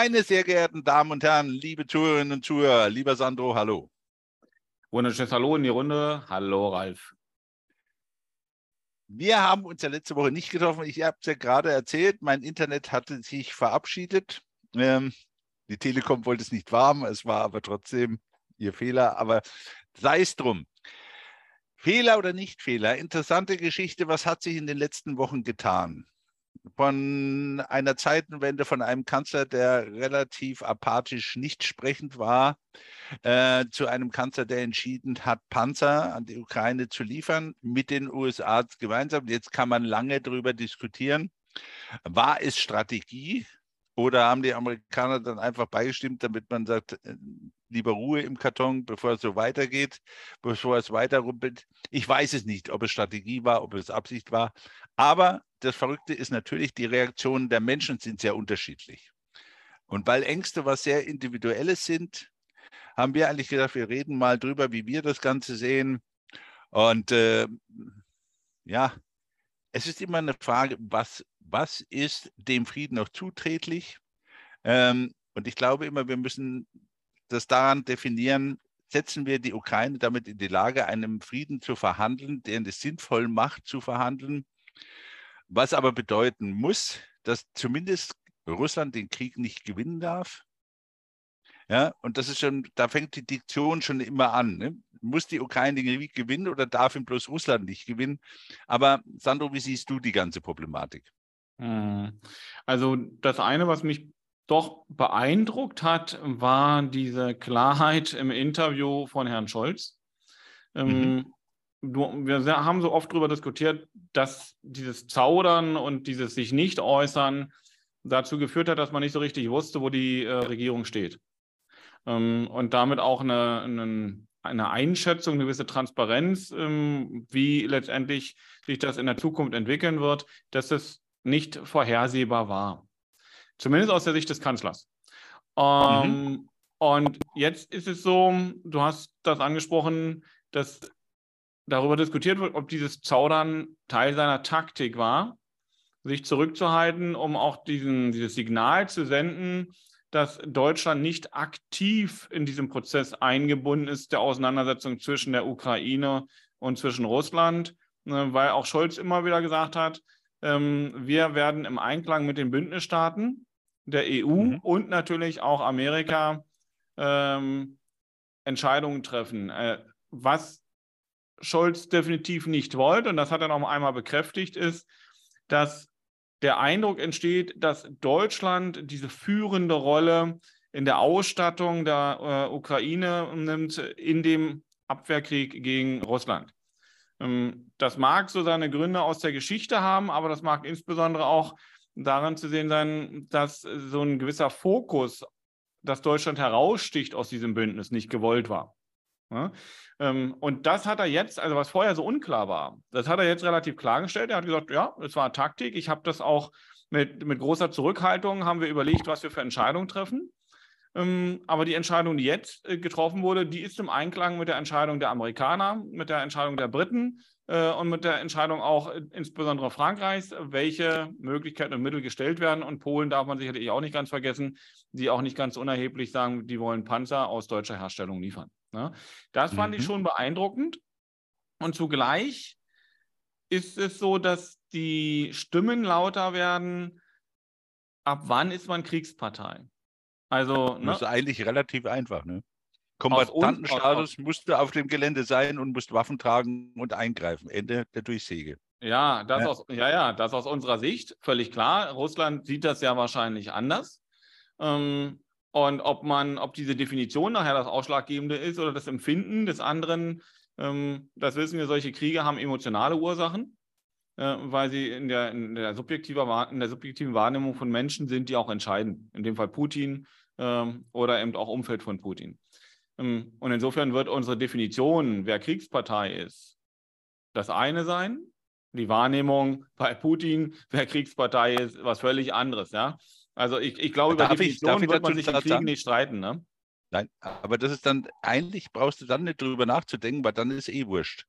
Meine sehr geehrten Damen und Herren, liebe Zuhörerinnen und Zuhörer, lieber Sandro, hallo. Wunderschönes Hallo in die Runde. Hallo, Ralf. Wir haben uns ja letzte Woche nicht getroffen. Ich habe es ja gerade erzählt. Mein Internet hatte sich verabschiedet. Ähm, die Telekom wollte es nicht warm. Es war aber trotzdem ihr Fehler. Aber sei es drum. Fehler oder nicht Fehler? Interessante Geschichte. Was hat sich in den letzten Wochen getan? Von einer Zeitenwende von einem Kanzler, der relativ apathisch nicht sprechend war, äh, zu einem Kanzler, der entschieden hat, Panzer an die Ukraine zu liefern, mit den USA gemeinsam. Jetzt kann man lange darüber diskutieren. War es Strategie oder haben die Amerikaner dann einfach beigestimmt, damit man sagt, äh, lieber Ruhe im Karton, bevor es so weitergeht, bevor es weiterrumpelt? Ich weiß es nicht, ob es Strategie war, ob es Absicht war. Aber das Verrückte ist natürlich, die Reaktionen der Menschen sind sehr unterschiedlich. Und weil Ängste was sehr Individuelles sind, haben wir eigentlich gedacht, wir reden mal drüber, wie wir das Ganze sehen. Und äh, ja, es ist immer eine Frage, was, was ist dem Frieden noch zuträglich? Ähm, und ich glaube immer, wir müssen das daran definieren, setzen wir die Ukraine damit in die Lage, einen Frieden zu verhandeln, der es sinnvoll macht, zu verhandeln, was aber bedeuten muss, dass zumindest Russland den Krieg nicht gewinnen darf, ja, und das ist schon, da fängt die Diktion schon immer an. Ne? Muss die Ukraine den Krieg gewinnen oder darf ihn bloß Russland nicht gewinnen? Aber Sandro, wie siehst du die ganze Problematik? Hm. Also das eine, was mich doch beeindruckt hat, war diese Klarheit im Interview von Herrn Scholz. Ähm, mhm. Wir haben so oft darüber diskutiert, dass dieses Zaudern und dieses sich nicht äußern dazu geführt hat, dass man nicht so richtig wusste, wo die äh, Regierung steht ähm, und damit auch eine, eine, eine, Einschätzung, eine gewisse Transparenz, ähm, wie letztendlich sich das in der Zukunft entwickeln wird, dass es nicht vorhersehbar war. Zumindest aus der Sicht des Kanzlers. Ähm, mhm. Und jetzt ist es so, du hast das angesprochen, dass darüber diskutiert wird, ob dieses Zaudern Teil seiner Taktik war, sich zurückzuhalten, um auch diesen, dieses Signal zu senden, dass Deutschland nicht aktiv in diesem Prozess eingebunden ist, der Auseinandersetzung zwischen der Ukraine und zwischen Russland, ne, weil auch Scholz immer wieder gesagt hat, ähm, wir werden im Einklang mit den Bündnisstaaten der EU mhm. und natürlich auch Amerika ähm, Entscheidungen treffen. Äh, was Scholz definitiv nicht wollte, und das hat er noch einmal bekräftigt, ist, dass der Eindruck entsteht, dass Deutschland diese führende Rolle in der Ausstattung der äh, Ukraine nimmt in dem Abwehrkrieg gegen Russland. Ähm, das mag so seine Gründe aus der Geschichte haben, aber das mag insbesondere auch daran zu sehen sein, dass so ein gewisser Fokus, dass Deutschland heraussticht aus diesem Bündnis, nicht gewollt war. Ja? Ähm, und das hat er jetzt, also was vorher so unklar war, das hat er jetzt relativ klargestellt. Er hat gesagt, ja, es war Taktik. Ich habe das auch mit, mit großer Zurückhaltung, haben wir überlegt, was wir für Entscheidungen treffen. Ähm, aber die Entscheidung, die jetzt äh, getroffen wurde, die ist im Einklang mit der Entscheidung der Amerikaner, mit der Entscheidung der Briten und mit der Entscheidung auch äh, insbesondere Frankreichs, welche Möglichkeiten und Mittel gestellt werden. Und Polen darf man sicherlich auch nicht ganz vergessen, die auch nicht ganz unerheblich sagen, die wollen Panzer aus deutscher Herstellung liefern. Ne? Das fand mhm. ich schon beeindruckend. Und zugleich ist es so, dass die Stimmen lauter werden, ab wann ist man Kriegspartei? Also, ne? Das ist eigentlich relativ einfach, ne? Kombattantenstatus musste auf dem Gelände sein und musste Waffen tragen und eingreifen. Ende der Durchsäge. Ja, das ja. Aus, ja, ja, das aus unserer Sicht völlig klar. Russland sieht das ja wahrscheinlich anders. Ähm, und ob man, ob diese Definition nachher das Ausschlaggebende ist oder das Empfinden des anderen, ähm, das wissen wir, solche Kriege haben emotionale Ursachen, äh, weil sie in der, in, der subjektiver, in der subjektiven Wahrnehmung von Menschen sind, die auch entscheiden. In dem Fall Putin ähm, oder eben auch Umfeld von Putin. Ähm, und insofern wird unsere Definition, wer Kriegspartei ist, das eine sein. Die Wahrnehmung bei Putin, wer Kriegspartei ist, was völlig anderes. Ja? Also ich, ich glaube, darf über Definition ich, wird man sich im Krieg nicht streiten, ne? Nein, aber das ist dann, eigentlich brauchst du dann nicht drüber nachzudenken, weil dann ist es eh wurscht.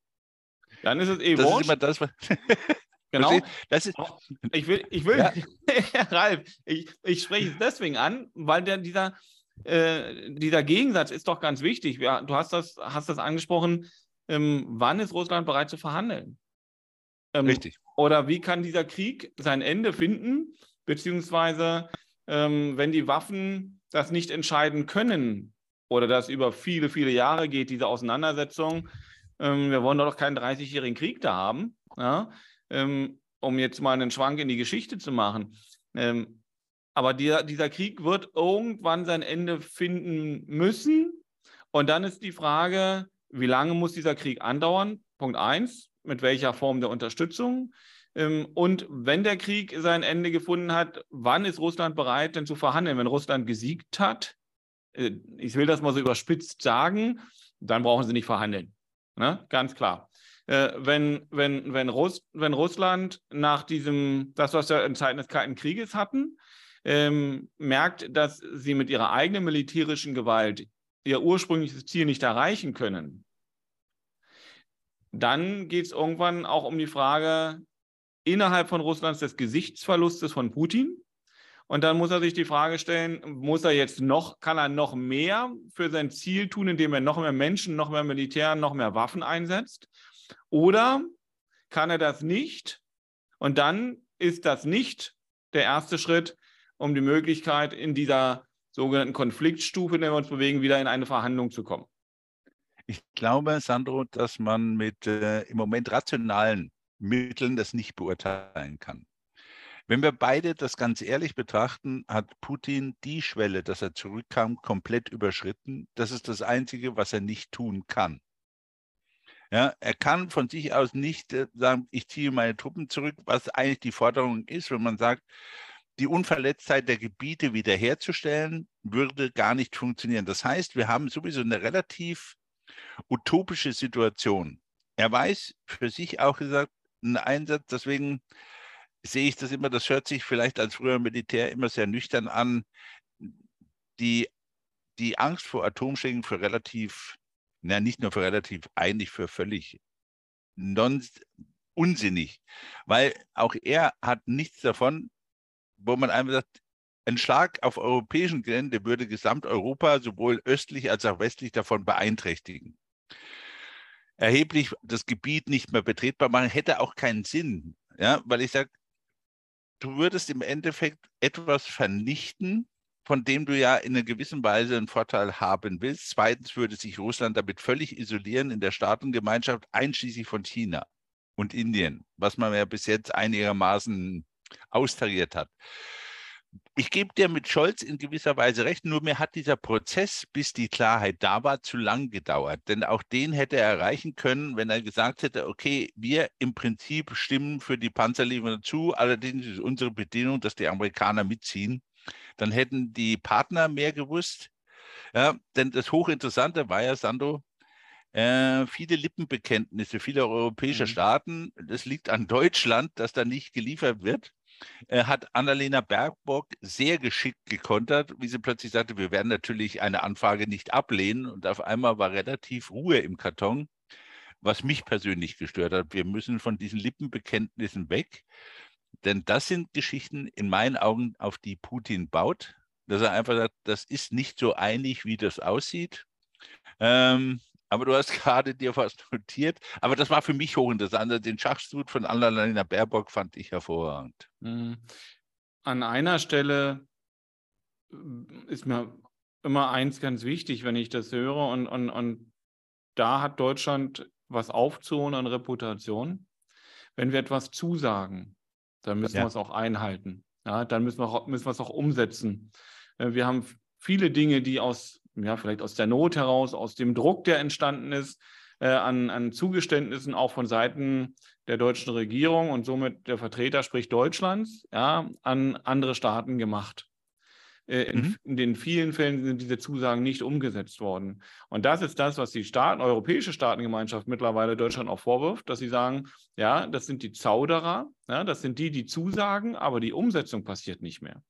Dann ist es eh das wurscht. Ist immer das, Genau. Das ist, ich will, ich will, ja. Ralf, ich, ich spreche es deswegen an, weil der, dieser, äh, dieser Gegensatz ist doch ganz wichtig. Ja, du hast das, hast das angesprochen. Ähm, wann ist Russland bereit zu verhandeln? Ähm, Richtig. Oder wie kann dieser Krieg sein Ende finden? Beziehungsweise, ähm, wenn die Waffen das nicht entscheiden können oder das über viele, viele Jahre geht, diese Auseinandersetzung, ähm, wir wollen doch keinen 30-jährigen Krieg da haben. Ja? ähm, um jetzt mal einen Schwank in die Geschichte zu machen. Ähm, aber dieser, dieser Krieg wird irgendwann sein Ende finden müssen. Und dann ist die Frage, wie lange muss dieser Krieg andauern? Punkt eins, mit welcher Form der Unterstützung? Ähm, und wenn der Krieg sein Ende gefunden hat, wann ist Russland bereit, denn zu verhandeln? Wenn Russland gesiegt hat, äh, ich will das mal so überspitzt sagen, dann brauchen sie nicht verhandeln. Ne? Ganz klar äh, wenn, wenn, wenn, Russ, wenn Russland nach diesem, das, was wir in Zeiten des Kalten Krieges hatten, ähm, merkt, dass sie mit ihrer eigenen militärischen Gewalt ihr ursprüngliches Ziel nicht erreichen können, dann geht es irgendwann auch um die Frage innerhalb von Russlands des Gesichtsverlustes von Putin. Und dann muss er sich die Frage stellen, muss er jetzt noch, kann er noch mehr für sein Ziel tun, indem er noch mehr Menschen, noch mehr Militär, noch mehr Waffen einsetzt? Oder kann er das nicht? Und dann ist das nicht der erste Schritt, um die Möglichkeit in dieser sogenannten Konfliktstufe, in der wir uns bewegen, wieder in eine Verhandlung zu kommen. Ich glaube, Sandro, dass man mit äh, im Moment rationalen Mitteln das nicht beurteilen kann. Wenn wir beide das ganz ehrlich betrachten, hat Putin die Schwelle, dass er zurückkam, komplett überschritten. Das ist das Einzige, was er nicht tun kann. Ja, er kann von sich aus nicht äh, sagen, ich ziehe meine Truppen zurück, was eigentlich die Forderung ist, wenn man sagt, die Unverletztheit der Gebiete wiederherzustellen, würde gar nicht funktionieren. Das heißt, wir haben sowieso eine relativ utopische Situation. Er weiß für sich auch gesagt, einen Einsatz, deswegen sehe ich das immer, das hört sich vielleicht als früher Militär immer sehr nüchtern an, die, die Angst vor Atomschlägen für relativ na, nicht nur für relativ, eigentlich für völlig unsinnig, weil auch er hat nichts davon, wo man einfach sagt, ein Schlag auf europäischen Gelände würde Gesamteuropa sowohl östlich als auch westlich davon beeinträchtigen. Erheblich das Gebiet nicht mehr betretbar machen, hätte auch keinen Sinn, ja, weil ich sage, du würdest im Endeffekt etwas vernichten, von dem du ja in einer gewissen Weise einen Vorteil haben willst. Zweitens würde sich Russland damit völlig isolieren in der Staatengemeinschaft, einschließlich von China und Indien, was man ja bis jetzt einigermaßen austariert hat. Ich gebe dir mit Scholz in gewisser Weise recht, nur mir hat dieser Prozess, bis die Klarheit da war, zu lang gedauert. Denn auch den hätte er erreichen können, wenn er gesagt hätte, okay, wir im Prinzip stimmen für die Panzerlieferung zu, allerdings ist unsere Bedingung, dass die Amerikaner mitziehen dann hätten die Partner mehr gewusst. Ja, denn das Hochinteressante war ja, Sando, äh, viele Lippenbekenntnisse vieler europäischer mhm. Staaten, das liegt an Deutschland, dass da nicht geliefert wird, äh, hat Annalena Baerbock sehr geschickt gekontert, wie sie plötzlich sagte, wir werden natürlich eine Anfrage nicht ablehnen und auf einmal war relativ Ruhe im Karton, was mich persönlich gestört hat. Wir müssen von diesen Lippenbekenntnissen weg. Denn das sind Geschichten in meinen Augen, auf die Putin baut, dass er einfach sagt, das ist nicht so einig, wie das aussieht. Ähm, aber du hast gerade dir was notiert. Aber das war für mich hochinteressant. Also den Schachzug von Annalena Baerbock fand ich hervorragend. Mhm. An einer Stelle äh, ist mir immer eins ganz wichtig, wenn ich das höre. Und, und, und da hat Deutschland was aufzuholen an Reputation. Wenn wir etwas zusagen, dann müssen ja. wir es auch einhalten. Ja, dann müssen wir, müssen wir es auch umsetzen. Äh, wir haben viele Dinge, die aus, ja, vielleicht aus der Not heraus, aus dem Druck, der entstanden ist, äh, an, an Zugeständnissen auch von Seiten der deutschen Regierung und somit der Vertreter, sprich Deutschlands, ja, an andere Staaten gemacht. Äh, in, mhm. in, den vielen Fällen sind diese Zusagen nicht umgesetzt worden. Und das ist das, was die Staaten, europäische Staatengemeinschaft mittlerweile Deutschland auch vorwirft, dass sie sagen, ja, das sind die Zauderer, ja, das sind die, die zusagen, aber die Umsetzung passiert nicht mehr.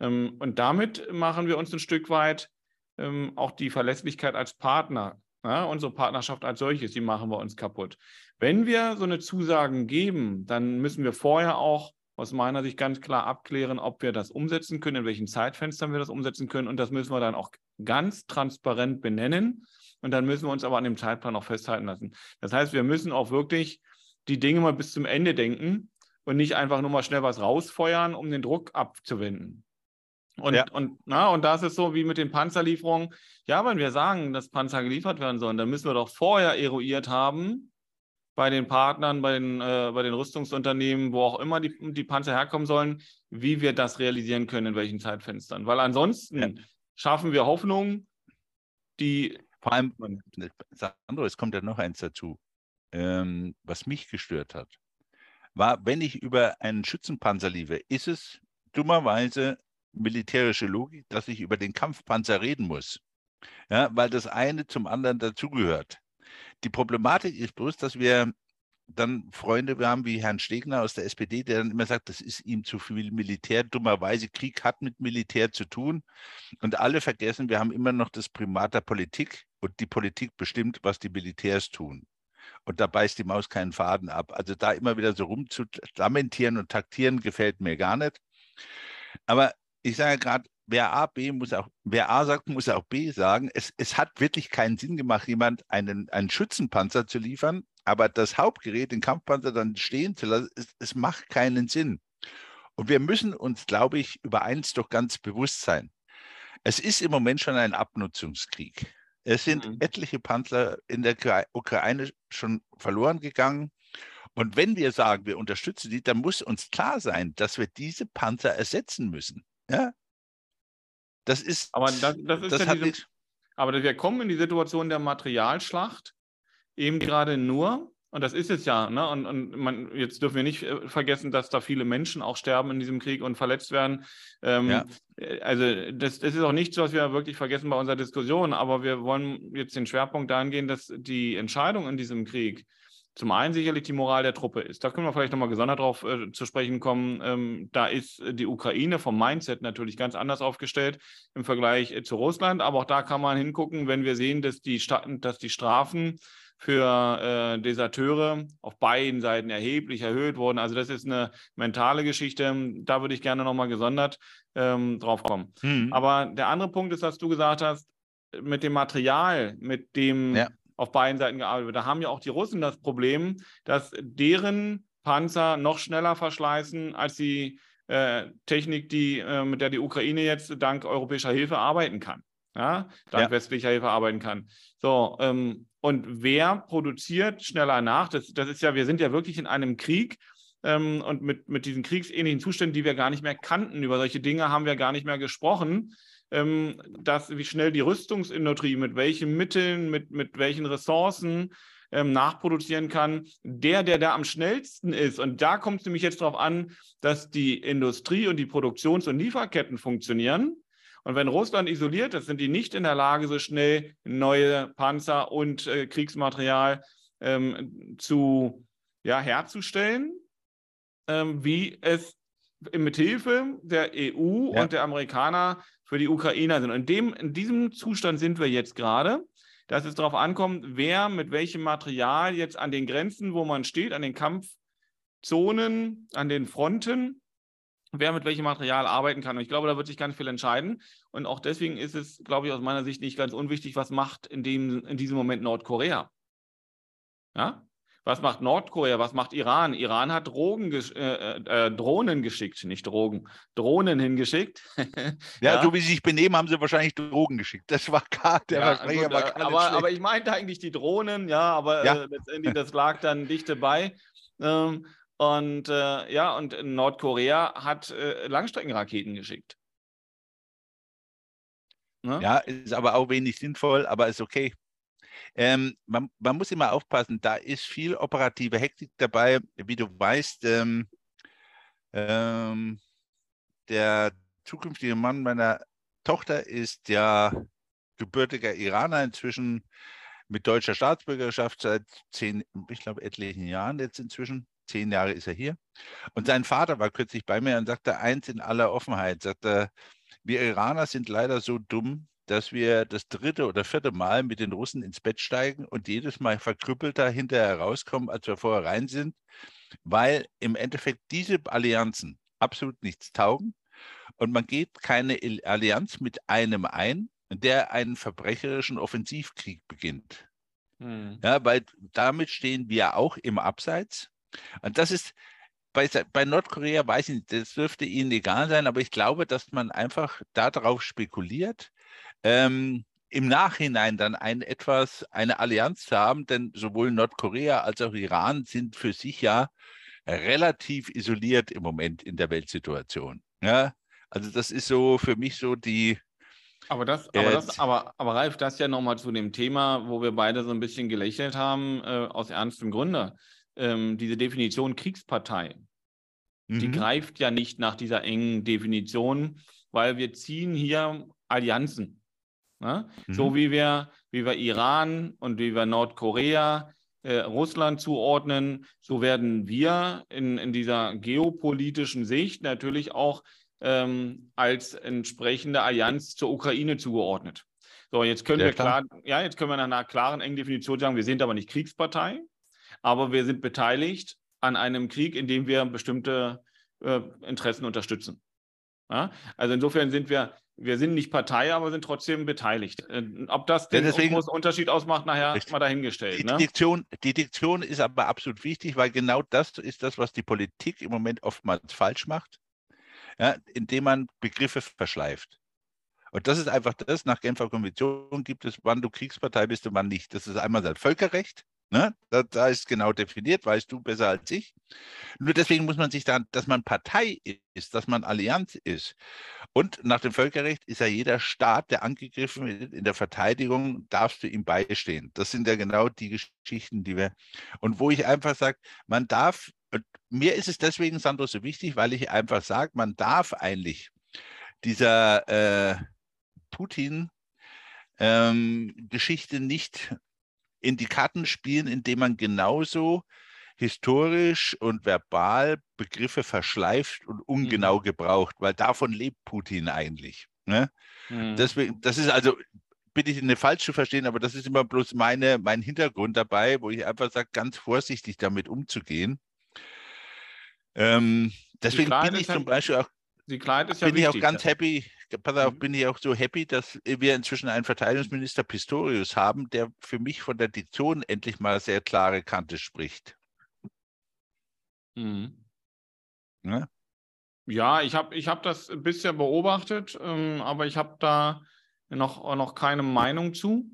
Ähm, und damit machen wir uns ein Stück weit ähm, auch die Verlässlichkeit als Partner Ja, unsere Partnerschaft als solches, die machen wir uns kaputt. Wenn wir so eine Zusagen geben, dann müssen wir vorher auch aus meiner Sicht ganz klar abklären, ob wir das umsetzen können, in welchen Zeitfenstern wir das umsetzen können. Und das müssen wir dann auch ganz transparent benennen. Und dann müssen wir uns aber an dem Zeitplan auch festhalten lassen. Das heißt, wir müssen auch wirklich die Dinge mal bis zum Ende denken und nicht einfach nur mal schnell was rausfeuern, um den Druck abzuwenden. Und, ja. und, na, und das ist so wie mit den Panzerlieferungen. Ja, wenn wir sagen, dass Panzer geliefert werden sollen, dann müssen wir doch vorher eruiert haben, bei den Partnern, bei den, äh, bei den Rüstungsunternehmen, wo auch immer die, die Panzer herkommen sollen, wie wir das realisieren können, in welchen Zeitfenstern. Weil ansonsten ja. schaffen wir Hoffnung, die. Vor allem, Sandro, es kommt ja noch eins dazu, ähm, was mich gestört hat, war, wenn ich über einen Schützenpanzer liefere, ist es dummerweise militärische Logik, dass ich über den Kampfpanzer reden muss. Ja, weil das eine zum anderen dazugehört. Die Problematik ist bloß, dass wir dann Freunde haben wie Herrn Stegner aus der SPD, der dann immer sagt, das ist ihm zu viel Militär. Dummerweise, Krieg hat mit Militär zu tun. Und alle vergessen, wir haben immer noch das Primat der Politik und die Politik bestimmt, was die Militärs tun. Und da beißt die Maus keinen Faden ab. Also da immer wieder so rumzulamentieren und taktieren, gefällt mir gar nicht. Aber ich sage gerade, wer A, B muss auch, wer A sagt, muss auch B sagen. Es, es hat wirklich keinen Sinn gemacht, jemand einen, einen Schützenpanzer zu liefern, aber das Hauptgerät, den Kampfpanzer dann stehen zu lassen, es, es macht keinen Sinn. Und wir müssen uns, glaube ich, über eins doch ganz bewusst sein. Es ist im Moment schon ein Abnutzungskrieg. Es sind mhm. etliche Panzer in der Ukraine schon verloren gegangen. Und wenn wir sagen, wir unterstützen die, dann muss uns klar sein, dass wir diese Panzer ersetzen müssen. Ja? Das ist. Aber das, das ist das ja diese, aber wir kommen in die Situation der Materialschlacht eben gerade nur, und das ist es ja, ne? und, und man, jetzt dürfen wir nicht äh, vergessen, dass da viele Menschen auch sterben in diesem Krieg und verletzt werden. Ähm, ja. Äh, also das, das, ist auch nichts, was wir wirklich vergessen bei unserer Diskussion, aber wir wollen jetzt den Schwerpunkt dahin gehen, dass die Entscheidung in diesem Krieg zum einen sicherlich die Moral der Truppe ist. Da können wir vielleicht nochmal gesondert drauf äh, zu sprechen kommen. Ähm, da ist die Ukraine vom Mindset natürlich ganz anders aufgestellt im Vergleich äh, zu Russland. Aber auch da kann man hingucken, wenn wir sehen, dass die, Sta dass die Strafen für äh, Deserteure auf beiden Seiten erheblich erhöht wurden. Also das ist eine mentale Geschichte. Da würde ich gerne nochmal gesondert ähm, drauf kommen. Mhm. Aber der andere Punkt ist, was du gesagt hast, mit dem Material, mit dem ja auf beiden Seiten gearbeitet wird. Da haben ja auch die Russen das Problem, dass deren Panzer noch schneller verschleißen als die äh, Technik, die, äh, mit der die Ukraine jetzt dank europäischer Hilfe arbeiten kann. Ja, dank ja. westlicher Hilfe arbeiten kann. So, ähm, und wer produziert schneller nach? Das, das ist ja, wir sind ja wirklich in einem Krieg, ähm, und mit, mit diesen kriegsähnlichen Zuständen, die wir gar nicht mehr kannten. Über solche Dinge haben wir gar nicht mehr gesprochen ähm, dass, wie schnell die Rüstungsindustrie mit welchen Mitteln, mit, mit welchen Ressourcen ähm, nachproduzieren kann. Der, der da am schnellsten ist, und da kommt es nämlich jetzt darauf an, dass die Industrie und die Produktions- und Lieferketten funktionieren. Und wenn Russland isoliert ist, sind die nicht in der Lage, so schnell neue Panzer und äh, Kriegsmaterial ähm, zu, ja, herzustellen, ähm, wie es mit Hilfe der EU ja. und der Amerikaner für die Ukrainer sind. Und in, dem, in diesem Zustand sind wir jetzt gerade, dass es darauf ankommt, wer mit welchem Material jetzt an den Grenzen, wo man steht, an den Kampfzonen, an den Fronten, wer mit welchem Material arbeiten kann. Und ich glaube, da wird sich ganz viel entscheiden. Und auch deswegen ist es, glaube ich, aus meiner Sicht nicht ganz unwichtig, was macht in, dem, in diesem Moment Nordkorea. Ja? Was macht Nordkorea? Was macht Iran? Iran hat Drogen äh, äh, Drohnen geschickt, nicht Drogen, Drohnen hingeschickt. ja, ja, so wie sie sich benehmen, haben sie wahrscheinlich Drogen geschickt. Das war klar, der ja, Versprecher war gar aber, aber ich meinte eigentlich die Drohnen, ja, aber ja. Äh, letztendlich, das lag dann dicht dabei. Ähm, und äh, ja, und Nordkorea hat äh, Langstreckenraketen geschickt. Ne? Ja, ist aber auch wenig sinnvoll, aber ist okay. Ähm, man, man, muss immer aufpassen, da ist viel operative Hektik dabei. Wie du weißt, ähm, ähm, der zukünftige Mann meiner Tochter ist ja gebürtiger Iraner inzwischen mit deutscher Staatsbürgerschaft seit zehn, ich glaube, etlichen Jahren jetzt inzwischen. Zehn Jahre ist er hier. Und sein Vater war kürzlich bei mir und sagte eins in aller Offenheit, sagte, wir Iraner sind leider so dumm, dass wir das dritte oder vierte Mal mit den Russen ins Bett steigen und jedes Mal verkrüppelter hinterher rauskommen, als wir vorher rein sind, weil im Endeffekt diese Allianzen absolut nichts taugen und man geht keine Allianz mit einem ein, der einen verbrecherischen Offensivkrieg beginnt. Hm. Ja, weil damit stehen wir auch im Abseits. Und das ist, bei, bei Nordkorea weiß ich nicht, das dürfte Ihnen egal sein, aber ich glaube, dass man einfach darauf spekuliert, ähm, im Nachhinein dann ein etwas, eine Allianz zu haben, denn sowohl Nordkorea als auch Iran sind für sich ja relativ isoliert im Moment in der Weltsituation. Ja, also das ist so für mich so die. Aber das, aber, das, aber, aber Ralf, das ja nochmal zu dem Thema, wo wir beide so ein bisschen gelächelt haben, äh, aus ernstem Grunde. Ähm, diese Definition Kriegspartei, mhm. die greift ja nicht nach dieser engen Definition, weil wir ziehen hier Allianzen. Ne? Mhm. So wie wir, wie wir Iran und wie wir Nordkorea äh, Russland zuordnen, so werden wir in, in dieser geopolitischen Sicht natürlich auch ähm, als entsprechende Allianz zur Ukraine zugeordnet. So, jetzt können ja, wir klar, ja, jetzt können wir nach einer klaren, engen Definition sagen, wir sind aber nicht Kriegspartei, aber wir sind beteiligt an einem Krieg, in dem wir bestimmte äh, Interessen unterstützen. Ja? Also insofern sind wir, wir sind nicht Partei, aber sind trotzdem beteiligt. Äh, ob das den deswegen, großen Unterschied ausmacht, nachher richtig. mal dahingestellt. Die, ne? Diktion, die Diktion ist aber absolut wichtig, weil genau das ist das, was die Politik im Moment oftmals falsch macht ja, indem man Begriffe verschleift. Und das ist einfach das, nach Genfer Konvention gibt es, wann du Kriegspartei bist und wann nicht. Das ist einmal das Völkerrecht, ne? da, da, ist genau definiert, weißt du besser als ich. Nur deswegen muss man sich dann, dass man Partei ist, dass man Allianz ist. Und nach dem Völkerrecht ist ja jeder Staat, der angegriffen wird in der Verteidigung, darfst du ihm beistehen. Das sind ja genau die Geschichten, die wir. Und wo ich einfach sage, man darf mir ist es deswegen, Sandro, so wichtig, weil ich einfach sage, man darf eigentlich dieser äh, Putin-Geschichte ähm, nicht in die Karten spielen, indem man genauso historisch und verbal Begriffe verschleift und ungenau mhm. gebraucht, weil davon lebt Putin eigentlich. Ne? Mhm. Deswegen, das ist also, bitte ich nicht falsch zu verstehen, aber das ist immer bloß meine, mein Hintergrund dabei, wo ich einfach sage, ganz vorsichtig damit umzugehen. Ähm, deswegen bin ich zum Beispiel auch, ist ja bin wichtig, ich auch ganz happy, pass auf, mhm. bin ich auch so happy, dass wir inzwischen einen Verteidigungsminister Pistorius haben, der für mich von der Diktion endlich mal sehr klare Kante spricht. Mhm. Ja? ja, ich habe ich hab das bisher beobachtet, ähm, aber ich habe da noch, noch keine Meinung zu.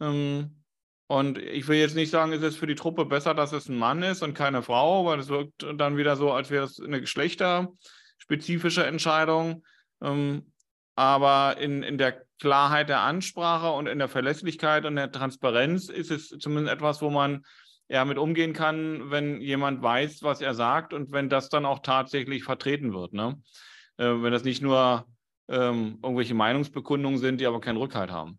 Ähm, und ich will jetzt nicht sagen, es ist für die Truppe besser, dass es ein Mann ist und keine Frau, weil es wirkt dann wieder so, als wäre es eine geschlechterspezifische Entscheidung. Ähm, aber in, in der Klarheit der Ansprache und in der Verlässlichkeit und der Transparenz ist es zumindest etwas, wo man ja mit umgehen kann, wenn jemand weiß, was er sagt und wenn das dann auch tatsächlich vertreten wird. Ne? Äh, wenn das nicht nur ähm, irgendwelche Meinungsbekundungen sind, die aber keinen Rückhalt haben.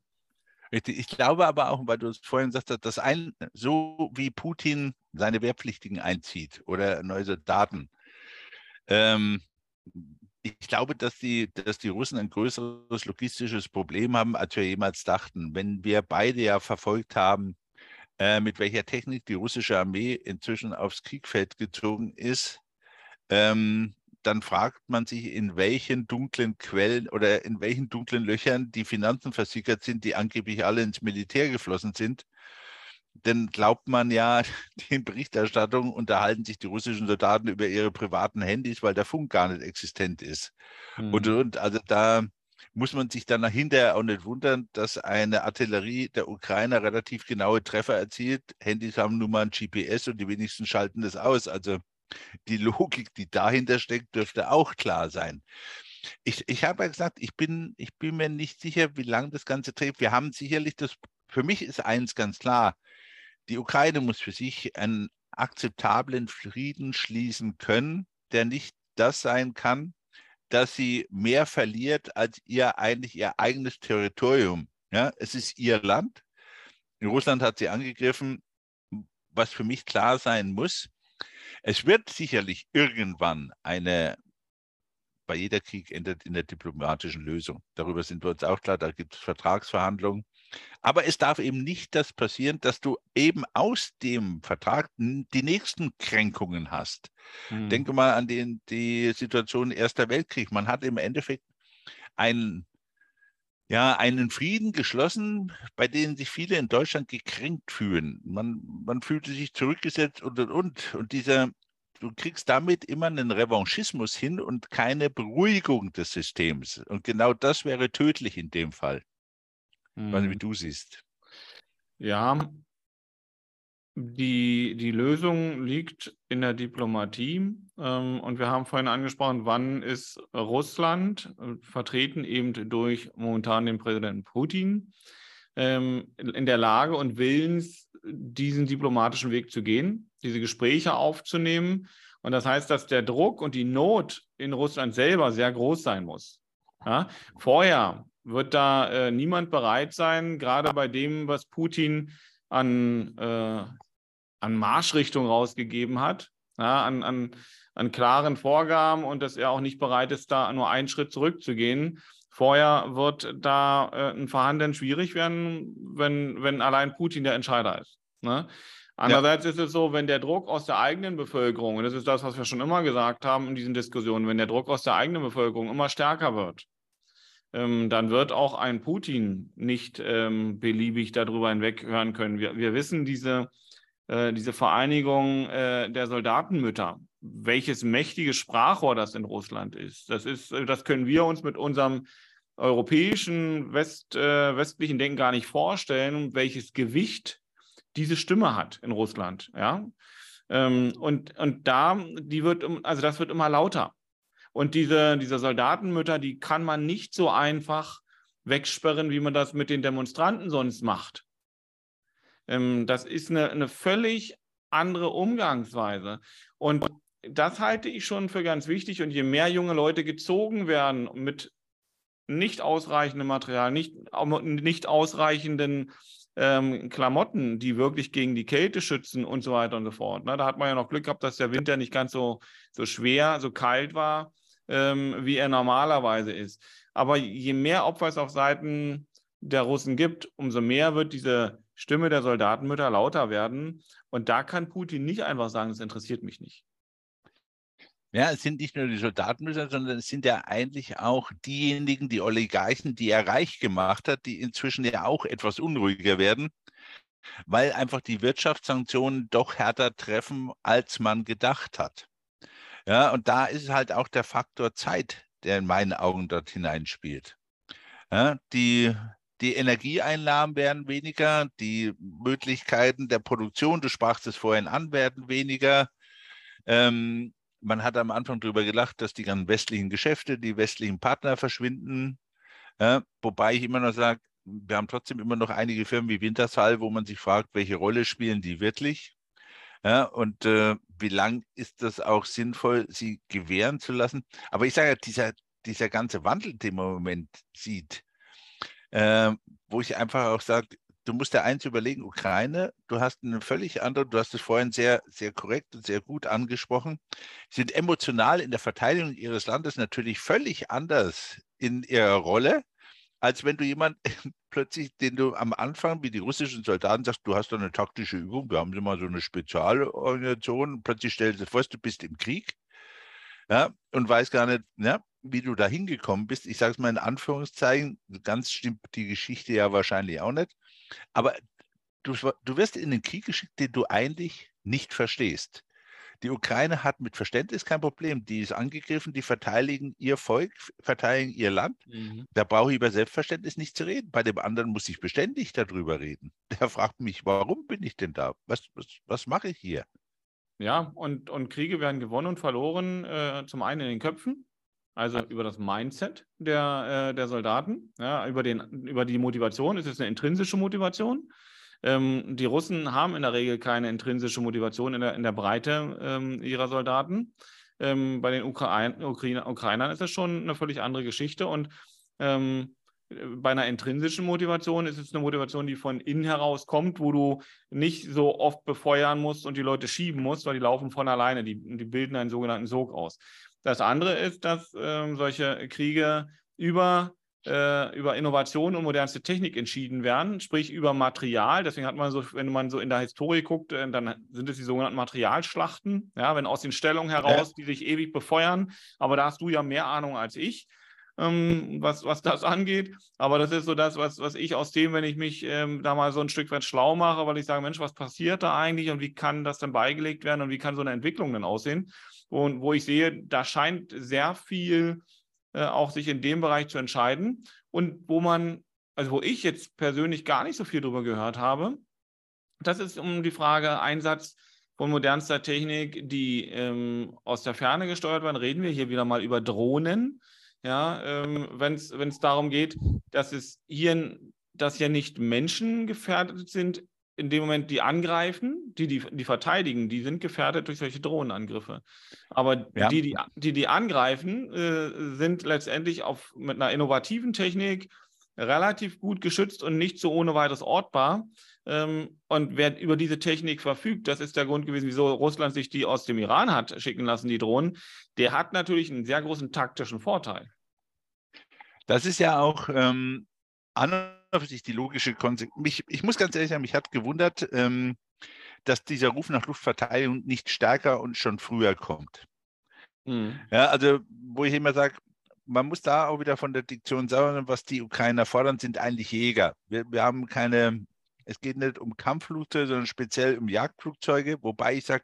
Ich glaube aber auch, weil du es vorhin gesagt hast, dass ein, so wie Putin seine Wehrpflichtigen einzieht oder neue Soldaten, ähm, ich glaube, dass die, dass die Russen ein größeres logistisches Problem haben, als wir jemals dachten. Wenn wir beide ja verfolgt haben, äh, mit welcher Technik die russische Armee inzwischen aufs Kriegfeld gezogen ist, ähm, dann fragt man sich, in welchen dunklen Quellen oder in welchen dunklen Löchern die Finanzen versickert sind, die angeblich alle ins Militär geflossen sind. Denn glaubt man ja, den Berichterstattungen unterhalten sich die russischen Soldaten über ihre privaten Handys, weil der Funk gar nicht existent ist. Mhm. Und, und also da muss man sich dann hinterher auch nicht wundern, dass eine Artillerie der Ukrainer relativ genaue Treffer erzielt. Handys haben nun mal ein GPS und die wenigsten schalten das aus. Also die Logik, die dahinter steckt, dürfte auch klar sein. Ich, ich habe ja gesagt, ich bin, ich bin mir nicht sicher, wie lange das Ganze trägt. Wir haben sicherlich das, für mich ist eins ganz klar, die Ukraine muss für sich einen akzeptablen Frieden schließen können, der nicht das sein kann, dass sie mehr verliert als ihr eigentlich ihr eigenes Territorium. Ja, es ist ihr Land. In Russland hat sie angegriffen, was für mich klar sein muss. Es wird sicherlich irgendwann eine bei jeder Krieg endet in der diplomatischen Lösung. Darüber sind wir uns auch klar, da gibt es Vertragsverhandlungen. Aber es darf eben nicht das passieren, dass du eben aus dem Vertrag die nächsten Kränkungen hast. Mhm. Denke mal an den, die Situation Erster Weltkrieg. Man hat im Endeffekt einen, ja, einen Frieden geschlossen, bei dem sich viele in Deutschland gekränkt fühlen. Man, man fühlte sich zurückgesetzt und und und. Und dieser, du kriegst damit immer einen Revanchismus hin und keine Beruhigung des Systems. Und genau das wäre tödlich in dem Fall. Mhm. Nicht, wie du siehst. Ja, die, die Lösung liegt in der Diplomatie. Ähm, und wir haben vorhin angesprochen, wann ist Russland äh, vertreten eben durch momentan den Präsidenten Putin ähm, in der Lage und willens, diesen diplomatischen Weg zu gehen, diese Gespräche aufzunehmen. Und das heißt, dass der Druck und die Not in Russland selber sehr groß sein muss. Ja? Vorher wird da äh, niemand bereit sein, gerade bei dem, was Putin an, äh, an Marschrichtung rausgegeben hat, ja, an, an, an klaren Vorgaben und dass er auch nicht bereit ist, da nur einen Schritt zurückzugehen. Vorher wird da äh, ein Verhandeln schwierig werden, wenn, wenn allein Putin der Entscheider ist. Ne? Andererseits ja. ist es so, wenn der Druck aus der eigenen Bevölkerung, und das ist das, was wir schon immer gesagt haben in diesen Diskussionen, wenn der Druck aus der eigenen Bevölkerung immer stärker wird, ähm, dann wird auch ein Putin nicht ähm, beliebig darüber hinweghören können. Wir, wir wissen, diese, äh, diese Vereinigung äh, der Soldatenmütter, welches mächtiges Sprachrohr das in Russland ist, das, ist, äh, das können wir uns mit unserem europäischen, West, äh, westlichen Denken gar nicht vorstellen, welches Gewicht diese Stimme hat in Russland. Ja? Ähm, und, und da, die wird, also das wird immer lauter. Und diese, diese Soldatenmütter, die kann man nicht so einfach wegsperren, wie man das mit den Demonstranten sonst macht. Ähm, das ist eine, eine völlig andere Umgangsweise. Und das halte ich schon für ganz wichtig. Und je mehr junge Leute gezogen werden mit nicht ausreichendem Material, nicht, nicht ausreichenden ähm, Klamotten, die wirklich gegen die Kälte schützen und so weiter und so fort. Ne? Da hat man ja noch Glück gehabt, dass der Winter nicht ganz so, so schwer, so kalt war ähm, wie er normalerweise ist. Aber je mehr Opfer es auf Seiten der Russen gibt, umso mehr wird diese Stimme der Soldatenmütter lauter werden. Und da kann Putin nicht einfach sagen, das interessiert mich nicht. Ja, es sind nicht nur die Soldatenmütter, sondern es sind ja eigentlich auch diejenigen, die Oligarchen, die er reich gemacht hat, die inzwischen ja auch etwas unruhiger werden, weil einfach die Wirtschaftssanktionen doch härter treffen, als man gedacht hat. Ja, und da ist halt auch der Faktor Zeit, der in meinen Augen dort hineinspielt. Ja, die, die Energieeinnahmen werden weniger, die Möglichkeiten der Produktion, du sprachst es vorhin an, werden weniger. Ähm, man hat am Anfang darüber gelacht, dass die ganzen westlichen Geschäfte, die westlichen Partner verschwinden. Ja, wobei ich immer noch sage, wir haben trotzdem immer noch einige Firmen wie Wintershall, wo man sich fragt, welche Rolle spielen die wirklich? Ja, und äh, wie lang ist das auch sinnvoll, sie gewähren zu lassen? Aber ich sage, dieser, dieser ganze Wandel, den man im Moment sieht, äh, wo ich einfach auch sage, du musst dir eins überlegen, Ukraine, du hast eine völlig andere, du hast es vorhin sehr, sehr korrekt und sehr gut angesprochen, sind emotional in der Verteidigung ihres Landes natürlich völlig anders in ihrer Rolle als wenn du jemand plötzlich, den du am Anfang, wie die russischen Soldaten sagst, du hast da eine taktische Übung, wir haben immer so eine Spezialorganisation, plötzlich stellst du vor, du bist im Krieg ja, und weißt gar nicht, ja, wie du da hingekommen bist. Ich sage es mal in Anführungszeichen, ganz stimmt die Geschichte ja wahrscheinlich auch nicht, aber du, du wirst in den Krieg geschickt, den du eigentlich nicht verstehst. Die Ukraine hat mit Verständnis kein Problem. Die ist angegriffen, die verteidigen ihr Volk, verteidigen ihr Land. Mhm. Da brauche ich über Selbstverständnis nicht zu reden. Bei dem anderen muss ich beständig darüber reden. Der fragt mich, warum bin ich denn da? Was, was, was mache ich hier? Ja, und, und Kriege werden gewonnen und verloren, äh, zum einen in den Köpfen, also über das Mindset der, äh, der Soldaten, ja, über, den, über die Motivation. Ist es eine intrinsische Motivation? Ähm, die Russen haben in der Regel keine intrinsische Motivation in der, in der Breite ähm, ihrer Soldaten. Ähm, bei den Ukraine, Ukraine, Ukrainern ist das schon eine völlig andere Geschichte. Und ähm, bei einer intrinsischen Motivation ist es eine Motivation, die von innen heraus kommt, wo du nicht so oft befeuern musst und die Leute schieben musst, weil die laufen von alleine, die, die bilden einen sogenannten Sog aus. Das andere ist, dass ähm, solche Kriege über äh, über Innovation und modernste Technik entschieden werden, sprich über Material. Deswegen hat man so, wenn man so in der Historie guckt, äh, dann sind es die sogenannten Materialschlachten, ja, wenn aus den Stellungen heraus, die sich ewig befeuern. Aber da hast du ja mehr Ahnung als ich. Ähm, was, was das angeht. Aber das ist so das, was, was ich aus dem, wenn ich mich ähm, da mal so ein Stück weit schlau mache, weil ich sage, Mensch, was passiert da eigentlich und wie kann das dann beigelegt werden und wie kann so eine Entwicklung dann aussehen? Und wo ich sehe, da scheint sehr viel äh, auch sich in dem Bereich zu entscheiden. Und wo man, also wo ich jetzt persönlich gar nicht so viel drüber gehört habe, das ist um die Frage Einsatz von modernster Technik, die ähm, aus der Ferne gesteuert werden. Reden wir hier wieder mal über Drohnen. Ja, ähm, wenn es darum geht, dass es hier, dass ja nicht Menschen gefährdet sind in dem Moment, die angreifen, die, die, die verteidigen, die sind gefährdet durch solche Drohnenangriffe. Aber ja. die, die, die, die angreifen, äh, sind letztendlich auf, mit einer innovativen Technik relativ gut geschützt und nicht so ohne weiteres ortbar. Ähm, und wer über diese Technik verfügt, das ist der Grund gewesen, wieso Russland sich die aus dem Iran hat schicken lassen, die Drohnen, der hat natürlich einen sehr großen taktischen Vorteil. Das ist ja auch ähm, an für sich die logische Konsequenz. Ich muss ganz ehrlich sagen, mich hat gewundert, ähm, dass dieser Ruf nach Luftverteidigung nicht stärker und schon früher kommt. Mhm. Ja, also wo ich immer sage, man muss da auch wieder von der Diktion sagen, was die Ukrainer fordern, sind eigentlich Jäger. Wir, wir haben keine, es geht nicht um Kampfflugzeuge, sondern speziell um Jagdflugzeuge, wobei ich sage,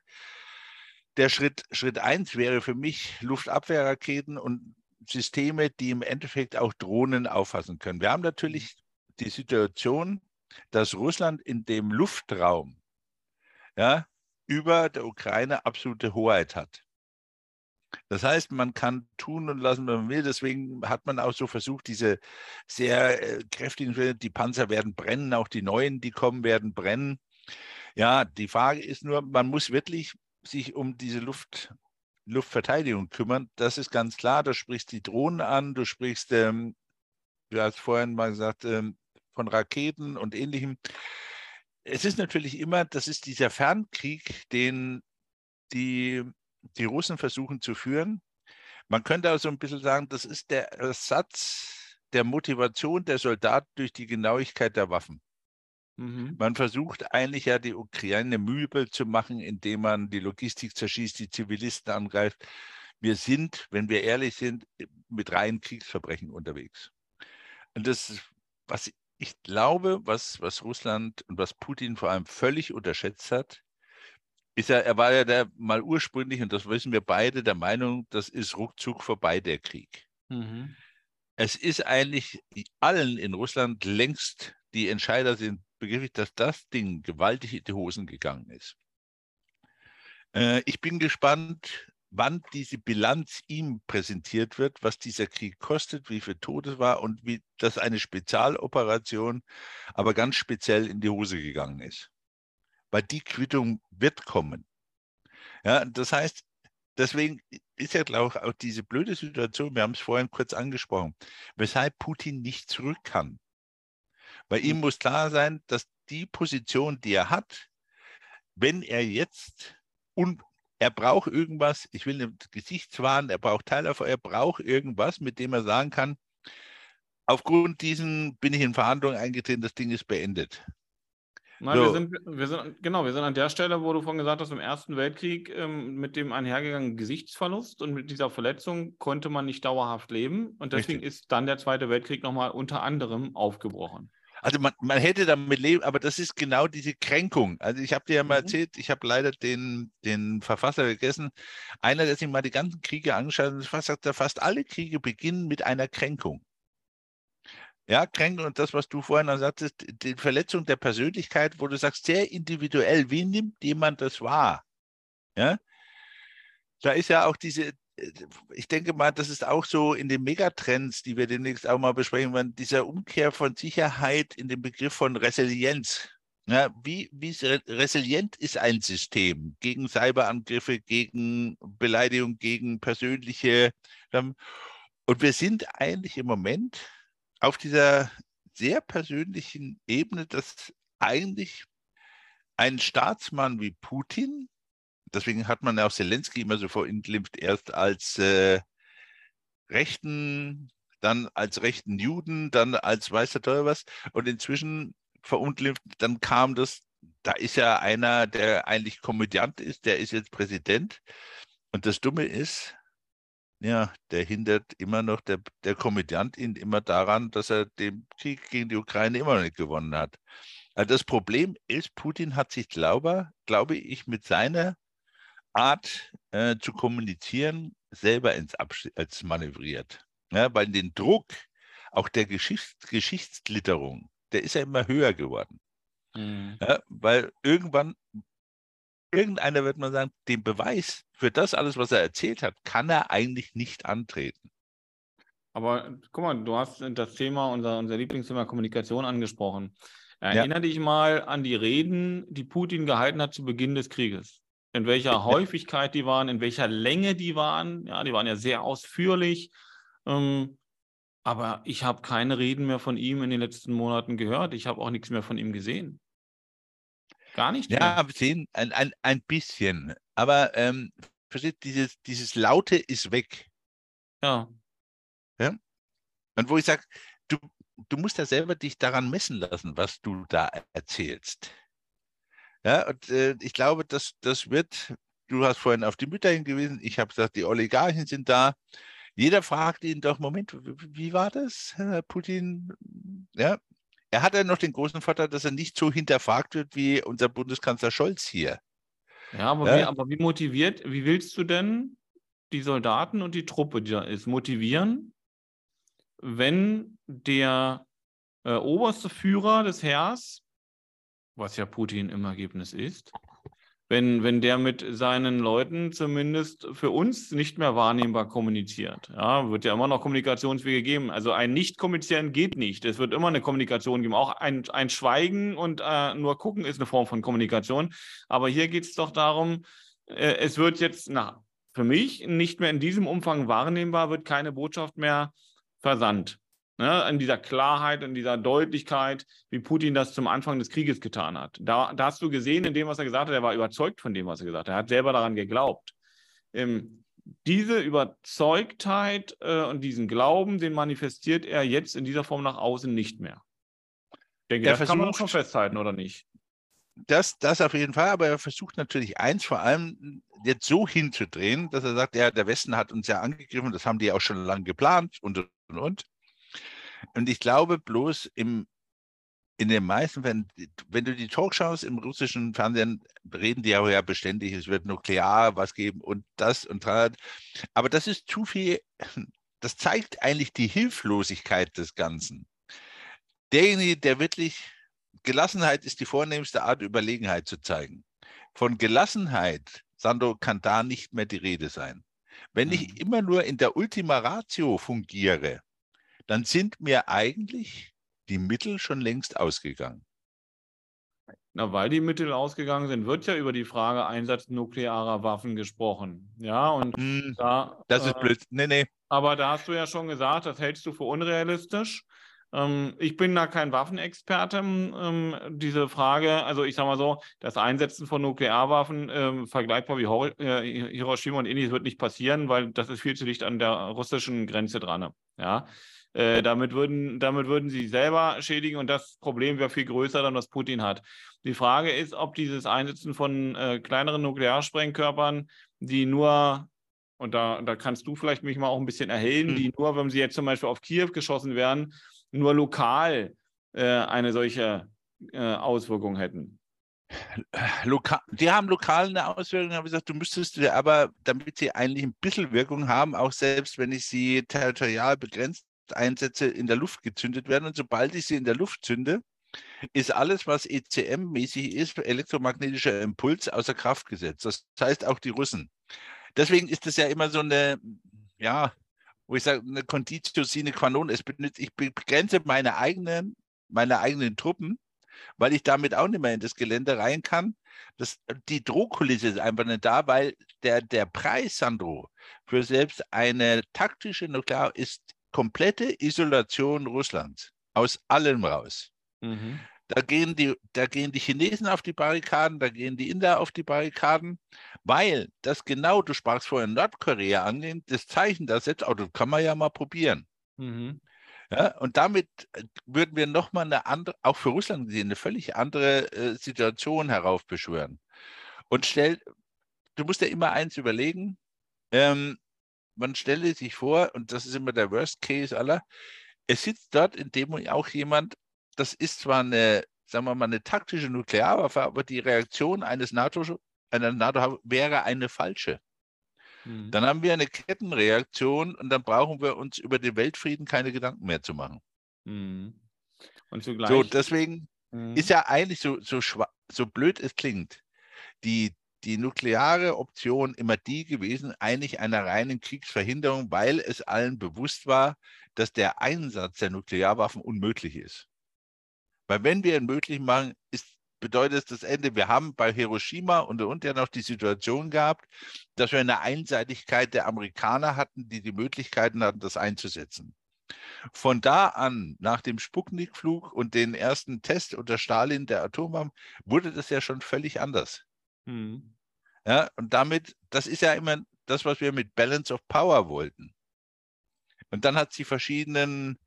der Schritt, Schritt eins wäre für mich Luftabwehrraketen und Systeme, die im Endeffekt auch Drohnen auffassen können. Wir haben natürlich die Situation, dass Russland in dem Luftraum ja, über der Ukraine absolute Hoheit hat. Das heißt, man kann tun und lassen, was man will. Deswegen hat man auch so versucht, diese sehr äh, kräftigen, die Panzer werden brennen, auch die neuen, die kommen, werden brennen. Ja, die Frage ist nur, man muss wirklich sich um diese Luft, Luftverteidigung kümmern. Das ist ganz klar. Du sprichst die Drohnen an, du sprichst, ähm, du hast vorhin mal gesagt, ähm, von Raketen und ähnlichem. Es ist natürlich immer, das ist dieser Fernkrieg, den die, die Russen versuchen zu führen. Man könnte auch so ein bisschen sagen, das ist der Ersatz der Motivation der Soldaten durch die Genauigkeit der Waffen. Mhm. Man versucht eigentlich ja die Ukraine mübel zu machen, indem man die Logistik zerschießt, die Zivilisten angreift. Wir sind, wenn wir ehrlich sind, mit reinen Kriegsverbrechen unterwegs. Und das, was ich glaube, was, was Russland und was Putin vor allem völlig unterschätzt hat, ist ja, er war ja der mal ursprünglich, und das wissen wir beide, der Meinung, das ist ruckzuck vorbei, der Krieg. Mhm. Es ist eigentlich allen in Russland längst, die Entscheider sind begrifflich, dass das Ding gewaltig in die Hosen gegangen ist. Äh, ich bin gespannt, wann diese Bilanz ihm präsentiert wird, was dieser Krieg kostet, wie viel Todes war und wie das eine Spezialoperation, aber ganz speziell in die Hose gegangen ist. Weil die Quittung wird kommen. Ja, das heißt, deswegen ist ja, glaube ich, auch diese blöde Situation, wir haben es vorhin kurz angesprochen, weshalb Putin nicht zurück kann. Weil ihm hm. muss klar sein, dass die Position, die er hat, wenn er jetzt un er braucht irgendwas, ich will einen Gesichtswahn, er braucht Teilerfolg, er braucht irgendwas, mit dem er sagen kann, aufgrund diesen bin ich in Verhandlungen eingetreten, das Ding ist beendet. Nein, so. wir, sind, wir sind, genau, wir sind an der Stelle, wo du vorhin gesagt hast, im Ersten Weltkrieg ähm, mit dem einhergegangenen Gesichtsverlust und mit dieser Verletzung konnte man nicht dauerhaft leben. Und deswegen Richtig. ist dann der Zweite Weltkrieg nochmal unter anderem aufgebrochen. Also man, man hätte damit leben, aber das ist genau diese Kränkung. Also ich habe dir ja mal mhm. erzählt, ich habe leider den, den Verfasser vergessen. Einer, der sich mal die ganzen Kriege angeschaut hat, sagt, fast alle Kriege beginnen mit einer Kränkung. Ja, Kränkung und das, was du vorhin sagtest, die Verletzung der Persönlichkeit, wo du sagst, sehr individuell, wie nimmt jemand das wahr? Ja, da ist ja auch diese, ich denke mal, das ist auch so in den Megatrends, die wir demnächst auch mal besprechen werden, dieser Umkehr von Sicherheit in den Begriff von Resilienz. Ja, wie, wie resilient ist ein System gegen Cyberangriffe, gegen Beleidigung, gegen persönliche. Ähm, und wir sind eigentlich im Moment auf dieser sehr persönlichen Ebene, dass eigentlich ein Staatsmann wie Putin deswegen hat man ja auch Zelensky immer so verunglimpft, erst als äh, rechten, dann als rechten Juden, dann als weißer Teufel was. Und inzwischen verunglimpft, dann kam das, da ist ja einer, der eigentlich Komödiant ist, der ist jetzt Präsident. Und das Dumme ist, ja, der hindert immer noch, der, der Komödiant ihn immer daran, dass er den Krieg gegen die Ukraine immer noch nicht gewonnen hat. Also das Problem ist, Putin hat sich, glaube, glaube ich, mit seiner Art äh, zu kommunizieren selber ins Abs als manövriert. Ja, weil den Druck auch der Geschichts Geschichtsklitterung, der ist ja immer höher geworden. Mhm. Ja, weil irgendwann, irgendeiner wird man sagen, den Beweis für das alles, was er erzählt hat, kann er eigentlich nicht antreten. Aber guck mal, du hast das Thema, unser, unser Lieblingsthema Kommunikation angesprochen. Erinnere ja. dich mal an die Reden, die Putin gehalten hat zu Beginn des Krieges. In welcher Häufigkeit die waren, in welcher Länge die waren. Ja, die waren ja sehr ausführlich. Ähm, aber ich habe keine Reden mehr von ihm in den letzten Monaten gehört. Ich habe auch nichts mehr von ihm gesehen. Gar nicht. Ja, sehen, ein, ein, ein bisschen. Aber ähm, versteht, dieses, dieses Laute ist weg. Ja. ja? Und wo ich sage, du, du musst ja selber dich daran messen lassen, was du da erzählst. Ja, und äh, ich glaube, dass das wird, du hast vorhin auf die Mütter hingewiesen, ich habe gesagt, die Oligarchen sind da. Jeder fragt ihn doch, Moment, wie war das, Herr Putin? Ja, er hat ja noch den großen Vorteil, dass er nicht so hinterfragt wird wie unser Bundeskanzler Scholz hier. Ja, aber, ja? Wie, aber wie motiviert, wie willst du denn die Soldaten und die Truppe, die da ist, motivieren, wenn der äh, oberste Führer des Heers, was ja Putin im Ergebnis ist, wenn, wenn der mit seinen Leuten zumindest für uns nicht mehr wahrnehmbar kommuniziert. Ja, wird ja immer noch Kommunikationswege geben. Also ein Nicht-Kommunizieren geht nicht. Es wird immer eine Kommunikation geben. Auch ein, ein Schweigen und äh, nur gucken ist eine Form von Kommunikation. Aber hier geht es doch darum, äh, es wird jetzt, na, für mich nicht mehr in diesem Umfang wahrnehmbar, wird keine Botschaft mehr versandt. Ne, in dieser Klarheit, in dieser Deutlichkeit, wie Putin das zum Anfang des Krieges getan hat. Da, da, hast du gesehen, in dem, was er gesagt hat, er war überzeugt von dem, was er gesagt hat. Er hat selber daran geglaubt. Ähm, diese Überzeugtheit äh, und diesen Glauben, den manifestiert er jetzt in dieser Form nach außen nicht mehr. Ich denke, er das kann man schon festhalten, oder nicht? Das, das auf jeden Fall, aber er versucht natürlich eins vor allem jetzt so hinzudrehen, dass er sagt, ja, der Westen hat uns ja angegriffen, das haben die auch schon lange geplant und, und, und. Und ich glaube bloß im, in den meisten Fällen, wenn du die Talkshows im russischen Fernsehen reden, die ja beständig, es wird nuklear was geben und das und das. Aber das ist zu viel, das zeigt eigentlich die Hilflosigkeit des Ganzen. Derjenige, der wirklich, Gelassenheit ist die vornehmste Art, Überlegenheit zu zeigen. Von Gelassenheit, Sandro, kann da nicht mehr die Rede sein. Wenn ich mhm. immer nur in der Ultima Ratio fungiere, dann sind mir eigentlich die Mittel schon längst ausgegangen. Na, weil die Mittel ausgegangen sind, wird ja über die Frage Einsatz nuklearer Waffen gesprochen. Ja, und hm, da. Das ist äh, blöd. Nee, nee. Aber da hast du ja schon gesagt, das hältst du für unrealistisch. Ähm, ich bin da kein Waffenexperte. Ähm, diese Frage, also ich sage mal so, das Einsetzen von Nuklearwaffen ähm, vergleichbar wie äh, Hiroshima und ähnliches wird nicht passieren, weil das ist viel zu dicht an der russischen Grenze dran. Ja. Äh, damit, würden, damit würden sie selber schädigen und das Problem wäre viel größer dann, was Putin hat. Die Frage ist, ob dieses Einsetzen von äh, kleineren Nuklearsprengkörpern, die nur, und da, da kannst du vielleicht mich mal auch ein bisschen erhellen, hm. die nur, wenn sie jetzt zum Beispiel auf Kiew geschossen werden, nur lokal äh, eine solche äh, Auswirkung hätten. Loka die haben lokal eine Auswirkung, habe ich gesagt, du müsstest aber, damit sie eigentlich ein bisschen Wirkung haben, auch selbst wenn ich sie territorial begrenzt Einsätze in der Luft gezündet werden. Und sobald ich sie in der Luft zünde, ist alles, was ECM-mäßig ist, elektromagnetischer Impuls, außer Kraft gesetzt. Das heißt auch die Russen. Deswegen ist das ja immer so eine, ja, wo ich sage, eine Conditio sine qua non. Es benutzt, ich begrenze meine eigenen, meine eigenen Truppen, weil ich damit auch nicht mehr in das Gelände rein kann. Das, die Drohkulisse ist einfach nicht da, weil der, der Preis, Sandro, für selbst eine taktische Nuklear ist komplette Isolation Russlands aus allem raus. Mhm. Da gehen, die, da gehen die Chinesen auf die Barrikaden, da gehen die Inder auf die Barrikaden, weil das genau, du sprachst vorhin Nordkorea angehen, das Zeichen das jetzt, oh, das kann man ja mal probieren. Mhm. Ja, und damit äh, würden wir nochmal eine andere, auch für Russland gesehen, eine völlig andere äh, Situation heraufbeschwören. Und stell, du musst ja immer eins überlegen, ähm, man stelle sich vor, und das ist immer der Worst Case aller, es sitzt dort in dem auch jemand, das ist zwar eine, sagen wir mal, eine taktische Nuklearwaffe, aber die Reaktion eines NATO, einer NATO wäre eine falsche. Hm. Dann haben wir eine Kettenreaktion und dann brauchen wir uns über den Weltfrieden keine Gedanken mehr zu machen. Hm. Und zugleich. So, deswegen hm. ist ja eigentlich so, so, so blöd es klingt, die, die nukleare Option immer die gewesen, eigentlich einer reinen Kriegsverhinderung, weil es allen bewusst war, dass der Einsatz der Nuklearwaffen unmöglich ist. Weil wenn wir ihn möglich machen, ist, bedeutet es das Ende. Wir haben bei Hiroshima und, und ja noch die Situation gehabt, dass wir eine Einseitigkeit der Amerikaner hatten, die die Möglichkeiten hatten, das einzusetzen. Von da an, nach dem Sputnik-Flug und den ersten Test unter Stalin der Atombomben, wurde das ja schon völlig anders. Hm. Ja, und damit, das ist ja immer das, was wir mit Balance of Power wollten. Und dann hat sie verschiedenen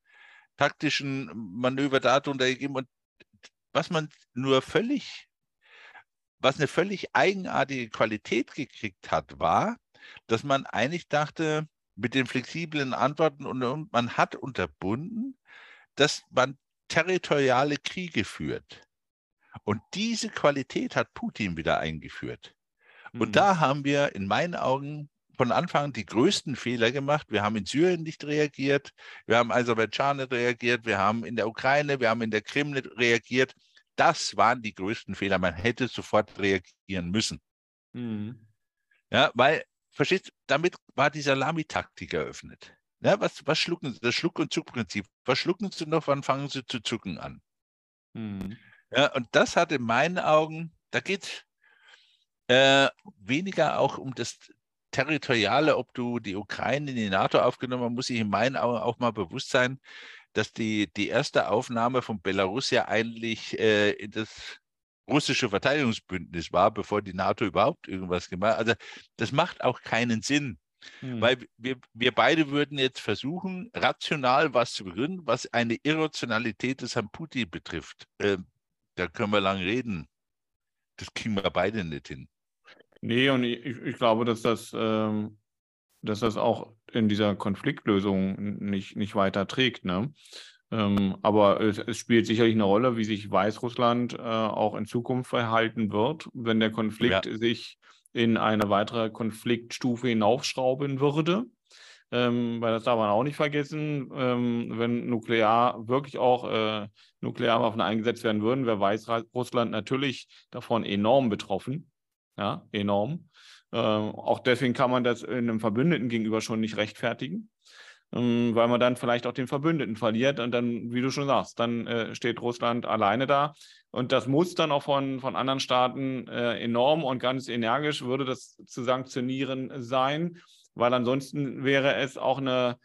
taktischen Manöver darunter gegeben und was man nur völlig, was eine völlig eigenartige Qualität gekriegt hat, war, dass man eigentlich dachte, mit den flexiblen Antworten und, und man hat unterbunden, dass man territoriale Kriege führt. Und diese Qualität hat Putin wieder eingeführt. Und mhm. da haben wir in meinen Augen von Anfang die größten Fehler gemacht. Wir haben in Syrien nicht reagiert, wir haben Aserbaidschan nicht reagiert, wir haben in der Ukraine, wir haben in der Krim nicht reagiert. Das waren die größten Fehler. Man hätte sofort reagieren müssen. Mhm. Ja, weil, verstehst damit war die Salamitaktik eröffnet. Ja, was, was schlucken Sie? Das Schluck- und Zuckprinzip. Was schlucken Sie noch, wann fangen Sie zu zucken an? Mhm. Ja, und das hat in meinen Augen, da geht es äh, weniger auch um das Territoriale, ob du die Ukraine in die NATO aufgenommen hast, muss sich in meinen Augen auch mal bewusst sein, dass die, die erste Aufnahme von Belarus ja eigentlich äh, in das russische Verteidigungsbündnis war, bevor die NATO überhaupt irgendwas gemacht hat. Also das macht auch keinen Sinn. Hm. Weil wir, wir beide würden jetzt versuchen, rational was zu begründen, was eine Irrationalität des Herrn Putin betrifft. Äh, da können wir lang reden. Das kriegen wir beide nicht hin. Nee, und ich, ich glaube, dass das, ähm, dass das auch in dieser Konfliktlösung nicht, nicht weiter trägt. Ne? Ähm, aber es, es, spielt sicherlich eine Rolle, wie sich Weißrussland äh, auch in Zukunft verhalten wird, wenn der Konflikt ja. sich in eine weitere Konfliktstufe hinaufschrauben würde. Ähm, weil das darf man auch nicht vergessen, ähm, wenn nuklear wirklich auch äh, Nuklearwaffen eingesetzt werden würden, wäre Weißrussland natürlich davon enorm betroffen ja, enorm. Ähm, auch deswegen kann man das einem Verbündeten gegenüber schon nicht rechtfertigen, ähm, weil man dann vielleicht auch den Verbündeten verliert und dann, wie du schon sagst, dann äh, steht Russland alleine da. Und das muss dann auch von, von anderen Staaten äh, enorm und ganz energisch würde das zu sanktionieren sein, weil ansonsten wäre es auch eine,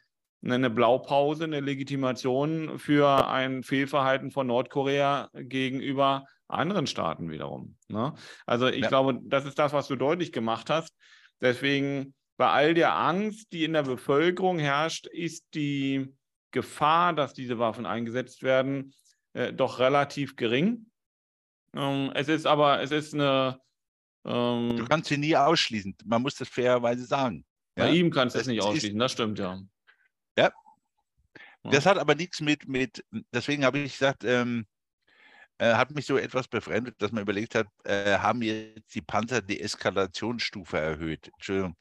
eine Blaupause, eine Legitimation für ein Fehlverhalten von Nordkorea gegenüber anderen Staaten wiederum. Ne? Also ich ja. glaube, das ist das, was du deutlich gemacht hast. Deswegen bei all der Angst, die in der Bevölkerung herrscht, ist die Gefahr, dass diese Waffen eingesetzt werden, äh, doch relativ gering. Ähm, es ist aber, es ist eine. Ähm, du kannst sie nie ausschließen. Man muss das fairerweise sagen. Bei ja? ihm kannst du es nicht ausschließen, das stimmt ja. Ja. Das hat aber nichts mit, mit deswegen habe ich gesagt, ähm, äh, hat mich so etwas befremdet, dass man überlegt hat, äh, haben jetzt die Panzer die Eskalationsstufe erhöht? Entschuldigung.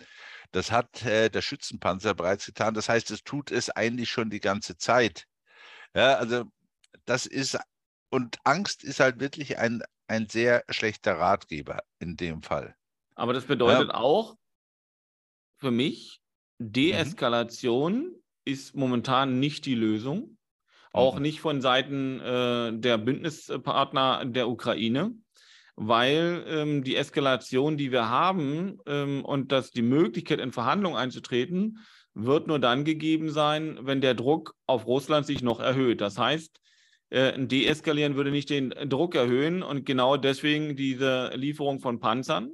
Das hat äh, der Schützenpanzer bereits getan. Das heißt, es tut es eigentlich schon die ganze Zeit. Ja, also das ist, und Angst ist halt wirklich ein, ein sehr schlechter Ratgeber in dem Fall. Aber das bedeutet ja. auch für mich, mhm. Deeskalation mhm. ist momentan nicht die Lösung auch mhm. nicht von Seiten äh, der Bündnispartner der Ukraine, weil ähm, die Eskalation, die wir haben ähm, und dass die Möglichkeit, in Verhandlungen einzutreten, wird nur dann gegeben sein, wenn der Druck auf Russland sich noch erhöht. Das heißt, äh, deeskalieren würde nicht den Druck erhöhen und genau deswegen diese Lieferung von Panzern,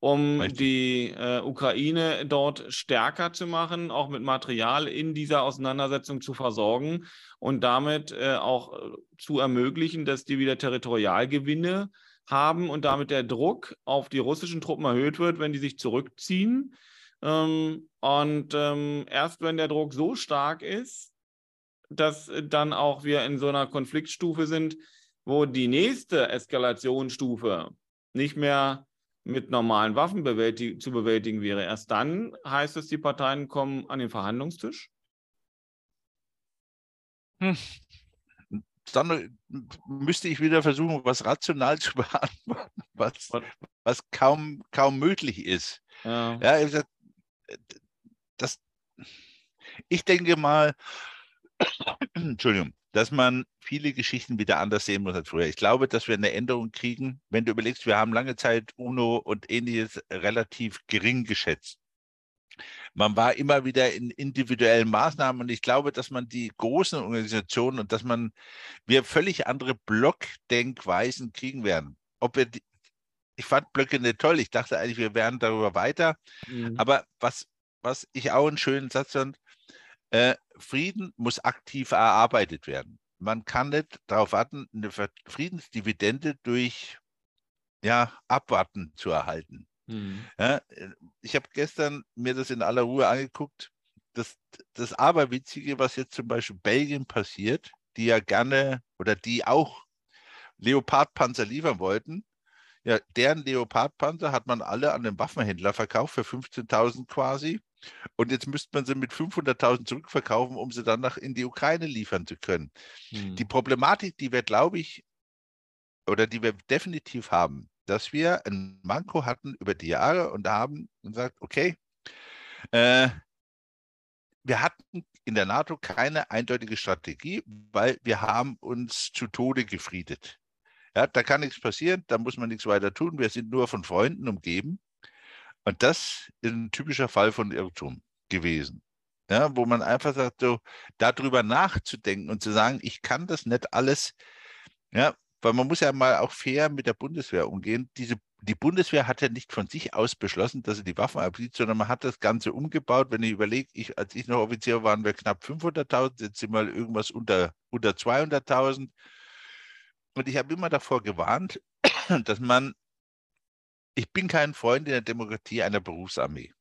um Richtig. die äh, Ukraine dort stärker zu machen, auch mit Material in dieser Auseinandersetzung zu versorgen und damit äh, auch äh, zu ermöglichen, dass die wieder Territorialgewinne haben und damit der Druck auf die russischen Truppen erhöht wird, wenn die sich zurückziehen. Ähm, und ähm, erst wenn der Druck so stark ist, dass dann auch wir in so einer Konfliktstufe sind, wo die nächste Eskalationsstufe nicht mehr mit normalen Waffen bewältig zu bewältigen wäre. Erst dann heißt es, die Parteien kommen an den Verhandlungstisch? Hm. Dann müsste ich wieder versuchen, was rational zu beantworten, was, was kaum, kaum möglich ist. Ja. ja das, ich denke mal, Entschuldigung, dass man viele Geschichten wieder anders sehen muss als früher. Ich glaube, dass wir eine Änderung kriegen. Wenn du überlegst, wir haben lange Zeit UNO und ähnliches relativ gering geschätzt. Man war immer wieder in individuellen Maßnahmen und ich glaube, dass man die großen Organisationen und dass man wir völlig andere Blockdenkweisen kriegen werden. Ob wir die, ich fand Blöcke nicht toll. Ich dachte eigentlich, wir wären darüber weiter. Mhm. Aber was, was ich auch einen schönen Satz fand, äh, Frieden muss aktiv erarbeitet werden. Man kann nicht darauf warten, eine Friedensdividende durch ja, Abwarten zu erhalten. Mhm. Ja, ich habe gestern mir das in aller Ruhe angeguckt. Das, das Aberwitzige, was jetzt zum Beispiel Belgien passiert, die ja gerne oder die auch Leopardpanzer liefern wollten, ja, deren Leopardpanzer hat man alle an den Waffenhändler verkauft für 15.000 quasi. Und jetzt müsste man sie mit 500.000 zurückverkaufen, um sie dann nach in die Ukraine liefern zu können. Hm. Die Problematik, die wir, glaube ich, oder die wir definitiv haben, dass wir ein Manko hatten über die Jahre und haben gesagt, okay, äh, wir hatten in der NATO keine eindeutige Strategie, weil wir haben uns zu Tode gefriedet. Ja, da kann nichts passieren, da muss man nichts weiter tun. Wir sind nur von Freunden umgeben. Und das ist ein typischer Fall von Irrtum gewesen. Ja, wo man einfach sagt, so darüber nachzudenken und zu sagen, ich kann das nicht alles, ja, weil man muss ja mal auch fair mit der Bundeswehr umgehen. Diese, die Bundeswehr hat ja nicht von sich aus beschlossen, dass sie die Waffen abzieht, sondern man hat das Ganze umgebaut. Wenn ich überlege, ich, als ich noch Offizier war, waren wir knapp 500.000, jetzt sind wir irgendwas unter, unter 200.000. Und ich habe immer davor gewarnt, dass man ich bin kein Freund in der Demokratie einer Berufsarmee,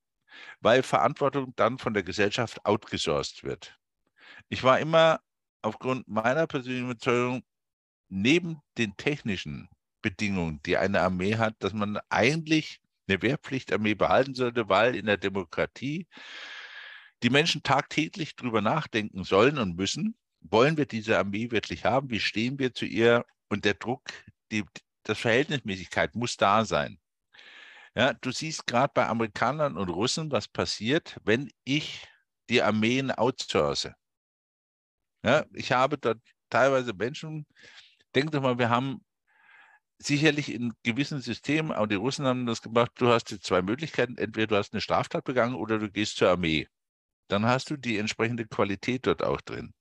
weil Verantwortung dann von der Gesellschaft outgesourced wird. Ich war immer aufgrund meiner persönlichen Überzeugung neben den technischen Bedingungen, die eine Armee hat, dass man eigentlich eine Wehrpflichtarmee behalten sollte, weil in der Demokratie die Menschen tagtäglich darüber nachdenken sollen und müssen, wollen wir diese Armee wirklich haben, wie stehen wir zu ihr und der Druck, die, das Verhältnismäßigkeit muss da sein. Ja, du siehst gerade bei Amerikanern und Russen, was passiert, wenn ich die Armeen outsource. Ja, ich habe dort teilweise Menschen, denk doch mal, wir haben sicherlich in gewissen Systemen, auch die Russen haben das gemacht, du hast jetzt zwei Möglichkeiten, entweder du hast eine Straftat begangen oder du gehst zur Armee. Dann hast du die entsprechende Qualität dort auch drin.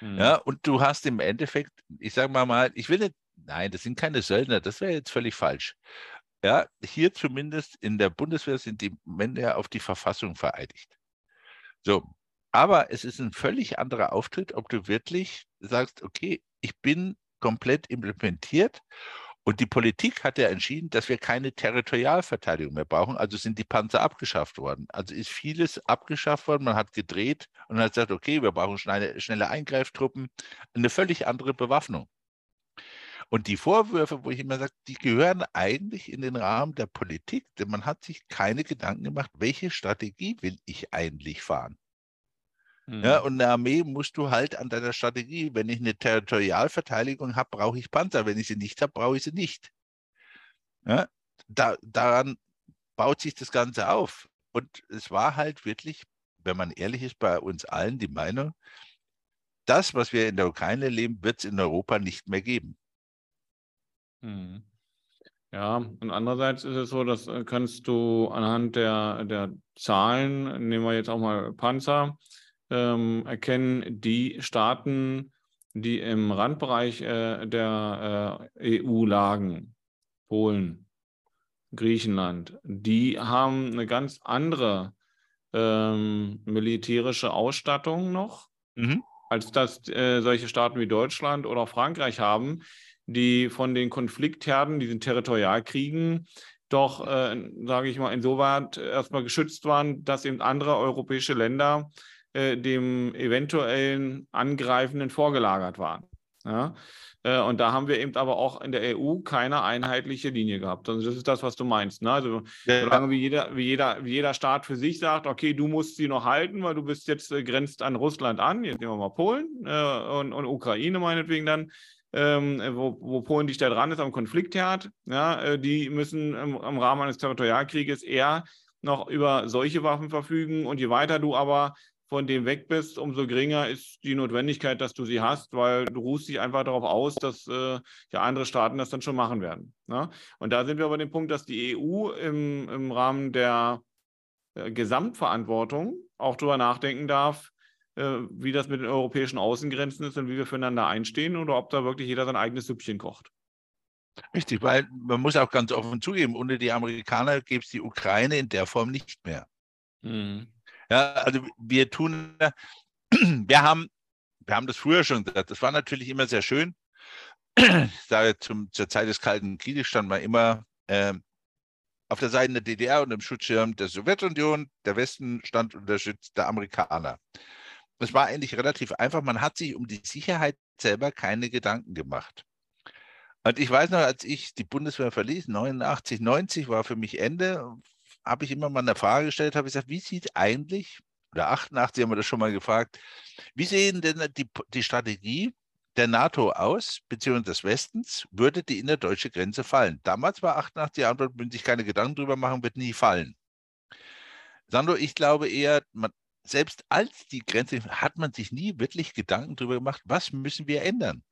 Hm. Ja, und du hast im Endeffekt, ich sage mal mal, ich will nicht, nein, das sind keine Söldner, das wäre jetzt völlig falsch. Ja, hier zumindest in der Bundeswehr sind die Männer auf die Verfassung vereidigt. So, aber es ist ein völlig anderer Auftritt, ob du wirklich sagst, okay, ich bin komplett implementiert und die Politik hat ja entschieden, dass wir keine Territorialverteidigung mehr brauchen. Also sind die Panzer abgeschafft worden. Also ist vieles abgeschafft worden. Man hat gedreht und hat gesagt, okay, wir brauchen schnelle, schnelle Eingreiftruppen, eine völlig andere Bewaffnung. Und die Vorwürfe, wo ich immer sage, die gehören eigentlich in den Rahmen der Politik, denn man hat sich keine Gedanken gemacht, welche Strategie will ich eigentlich fahren. Mhm. Ja, und eine Armee musst du halt an deiner Strategie, wenn ich eine Territorialverteidigung habe, brauche ich Panzer. Wenn ich sie nicht habe, brauche ich sie nicht. Ja, da, daran baut sich das Ganze auf. Und es war halt wirklich, wenn man ehrlich ist, bei uns allen die Meinung, das, was wir in der Ukraine leben, wird es in Europa nicht mehr geben. Hm. Ja, und andererseits ist es so, dass äh, kannst du anhand der, der Zahlen, nehmen wir jetzt auch mal Panzer, ähm, erkennen, die Staaten, die im Randbereich äh, der äh, EU lagen, Polen, Griechenland, die haben eine ganz andere ähm, militärische Ausstattung noch, mhm. als das äh, solche Staaten wie Deutschland oder Frankreich haben, die von den Konfliktherden, diesen Territorialkriegen, doch, äh, sage ich mal, insoweit erstmal geschützt waren, dass eben andere europäische Länder äh, dem eventuellen Angreifenden vorgelagert waren. Ja? Äh, und da haben wir eben aber auch in der EU keine einheitliche Linie gehabt. Also das ist das, was du meinst. Ne? Also ja. solange wie jeder, wie, jeder, wie jeder Staat für sich sagt, okay, du musst sie noch halten, weil du bist jetzt äh, grenzt an Russland an, jetzt nehmen wir mal Polen äh, und, und Ukraine meinetwegen dann, ähm, wo, wo, Polen dicht da dran ist am Konfliktherd, ja, äh, die müssen im, im, Rahmen eines Territorialkrieges eher noch über solche Waffen verfügen. Und je weiter du aber von dem weg bist, umso geringer ist die Notwendigkeit, dass du sie hast, weil du ruhst dich einfach darauf aus, dass äh, ja andere Staaten das dann schon machen werden. Ne? Und da sind wir aber dem Punkt, dass die EU im, im Rahmen der äh, Gesamtverantwortung auch darüber nachdenken darf, äh, wie das mit den europäischen Außengrenzen ist und wie wir füreinander einstehen oder ob da wirklich jeder sein eigenes Süppchen kocht. Richtig, weil man muss auch ganz offen zugeben, ohne die Amerikaner gäbe es die Ukraine in der Form nicht mehr. Mhm. Ja, also wir tun, wir haben, wir haben das früher schon gesagt, das war natürlich immer sehr schön. Ich sage, zum, zur Zeit des Kalten Krieges stand man immer äh, auf der Seite der DDR und im Schutzschirm der Sowjetunion. Der Westen stand unter Schutz der Amerikaner. Das war eigentlich relativ einfach. Man hat sich um die Sicherheit selber keine Gedanken gemacht. Und ich weiß noch, als ich die Bundeswehr verließ, 89, 90 war für mich Ende habe ich immer mal eine Frage gestellt, habe ich gesagt, wie sieht eigentlich, oder 88 haben wir das schon mal gefragt, wie sehen denn die, die Strategie der NATO aus, beziehungsweise des Westens, würde die innerdeutsche Grenze fallen? Damals war 88 die Antwort, wenn sich keine Gedanken drüber machen, wird nie fallen. Sandro, ich glaube eher, man, selbst als die Grenze hat man sich nie wirklich Gedanken darüber gemacht, was müssen wir ändern?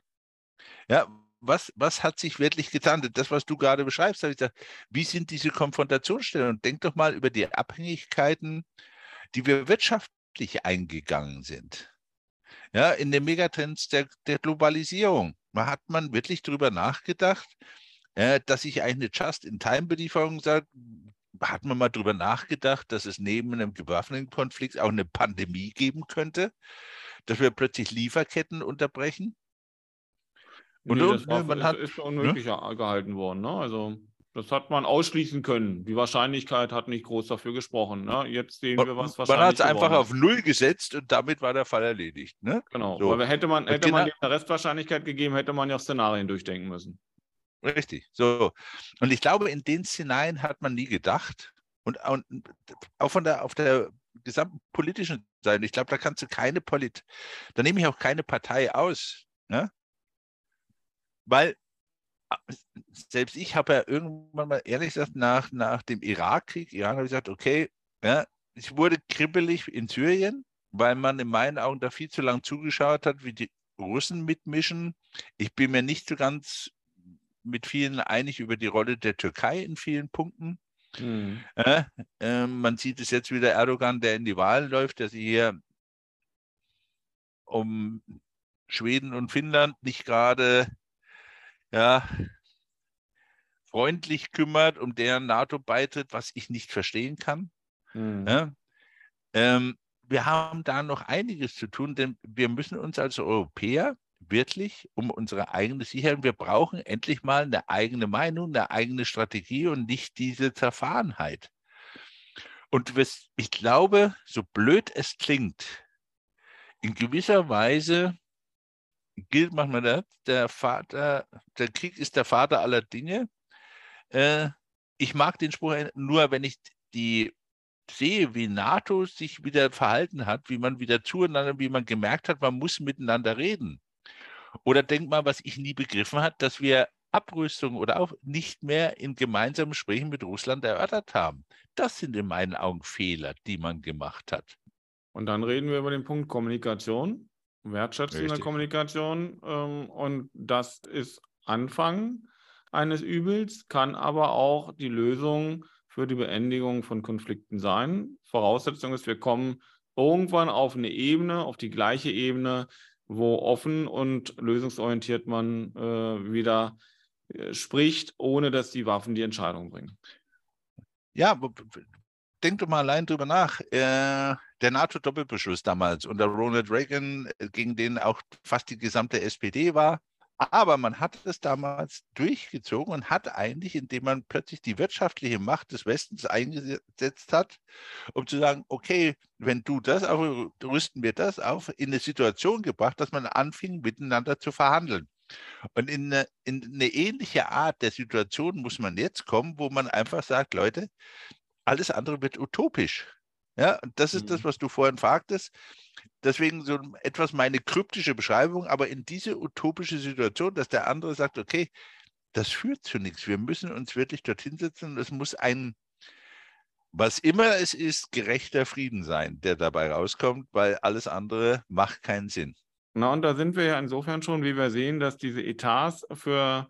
Ja, was, was hat sich wirklich getan? Das, was du gerade beschreibst, habe ich gesagt, wie sind diese Konfrontationsstellen? Und denk doch mal über die Abhängigkeiten, die wir wirtschaftlich eingegangen sind. Ja, in den Megatrends der, der Globalisierung. Man hat man wirklich darüber nachgedacht, äh, dass ich eine Just-in-Time-Belieferung sage, hat man mal darüber nachgedacht, dass es neben einem gewaffneten Konflikt auch eine Pandemie geben könnte, dass wir plötzlich Lieferketten unterbrechen? Und nee, das war, man ist, hat, ist für unmöglich ne? gehalten worden. Ne? Also das hat man ausschließen können. Die Wahrscheinlichkeit hat nicht groß dafür gesprochen. Ne? Jetzt sehen wir, was wahrscheinlich Man hat es einfach auf Null gesetzt und damit war der Fall erledigt. Ne? Genau, so. hätte man, hätte man eine Restwahrscheinlichkeit gegeben, hätte man ja auch Szenarien durchdenken müssen. Richtig. So. Und ich glaube, in den Szenarien hat man nie gedacht. Und, und auch von der, auf der gesamten politischen Seite, ich glaube, da kannst du keine Polit, da nehme ich auch keine Partei aus. Ne? weil ah, selbst ich habe ja irgendwann mal ehrlich gesagt nach, nach dem Irakkrieg, Iran habe ich gesagt, okay, ja, ich wurde kribbelig in Syrien, weil man in meinen Augen da viel zu lange zugeschaut hat, wie die Russen mitmischen. Ich bin mir nicht so ganz mit vielen einig über die Rolle der Türkei in vielen Punkten. Mhm. Äh, äh, man sieht es jetzt wieder Erdogan, der in die Wahl läuft, der sich hier um Schweden und Finnland nicht gerade ja, freundlich kümmert, um deren NATO-Beitritt, was ich nicht verstehen kann. Mhm. Ja, ähm, wir haben da noch einiges zu tun, denn wir müssen uns als Europäer wirklich um unsere eigene Sicherheit, wir brauchen endlich mal eine eigene Meinung, eine eigene Strategie und nicht diese Zerfahrenheit. Und ich glaube, so blöd es klingt, in gewisser Weise gilt manchmal das, der Vater, der Krieg ist der Vater aller Dinge. Äh, ich mag den Spruch nur, wenn ich die sehe, wie NATO sich wieder verhalten hat, wie man wieder zueinander, wie man gemerkt hat, man muss miteinander reden. Oder denk mal, was ich nie begriffen habe, dass wir Abrüstung oder auch nicht mehr in gemeinsamen Gesprächen mit Russland erörtert haben. Das sind in meinen Augen Fehler, die man gemacht hat. Und dann reden wir über den Punkt Kommunikation wertschätzende Richtig. Kommunikation. Ähm, und das ist Anfang eines Übels, kann aber auch die Lösung für die Beendigung von Konflikten sein. Voraussetzung ist, wir kommen irgendwann auf eine Ebene, auf die gleiche Ebene, wo offen und lösungsorientiert man äh, wieder äh, spricht, ohne dass die Waffen die Entscheidung bringen. Ja, denk doch mal allein drüber nach. Äh, der NATO-Doppelbeschluss damals unter Ronald Reagan, äh, gegen den auch fast die gesamte SPD war. Aber man hat es damals durchgezogen und hat eigentlich, indem man plötzlich die wirtschaftliche Macht des Westens eingesetzt hat, um zu sagen, okay, wenn du das auf, rüsten wir das auf, in eine Situation gebracht, dass man anfing, miteinander zu verhandeln. Und in eine, in eine ähnliche Art der Situation muss man jetzt kommen, wo man einfach sagt, Leute, alles andere wird utopisch. Ja, und das ist mhm. das, was du vorhin fragtest. Deswegen so etwas meine kryptische Beschreibung, aber in diese utopische Situation, dass der andere sagt, okay, das führt zu nichts. Wir müssen uns wirklich dorthin setzen und es muss ein, was immer es ist, gerechter Frieden sein, der dabei rauskommt, weil alles andere macht keinen Sinn. Na, und da sind wir ja insofern schon, wie wir sehen, dass diese Etats für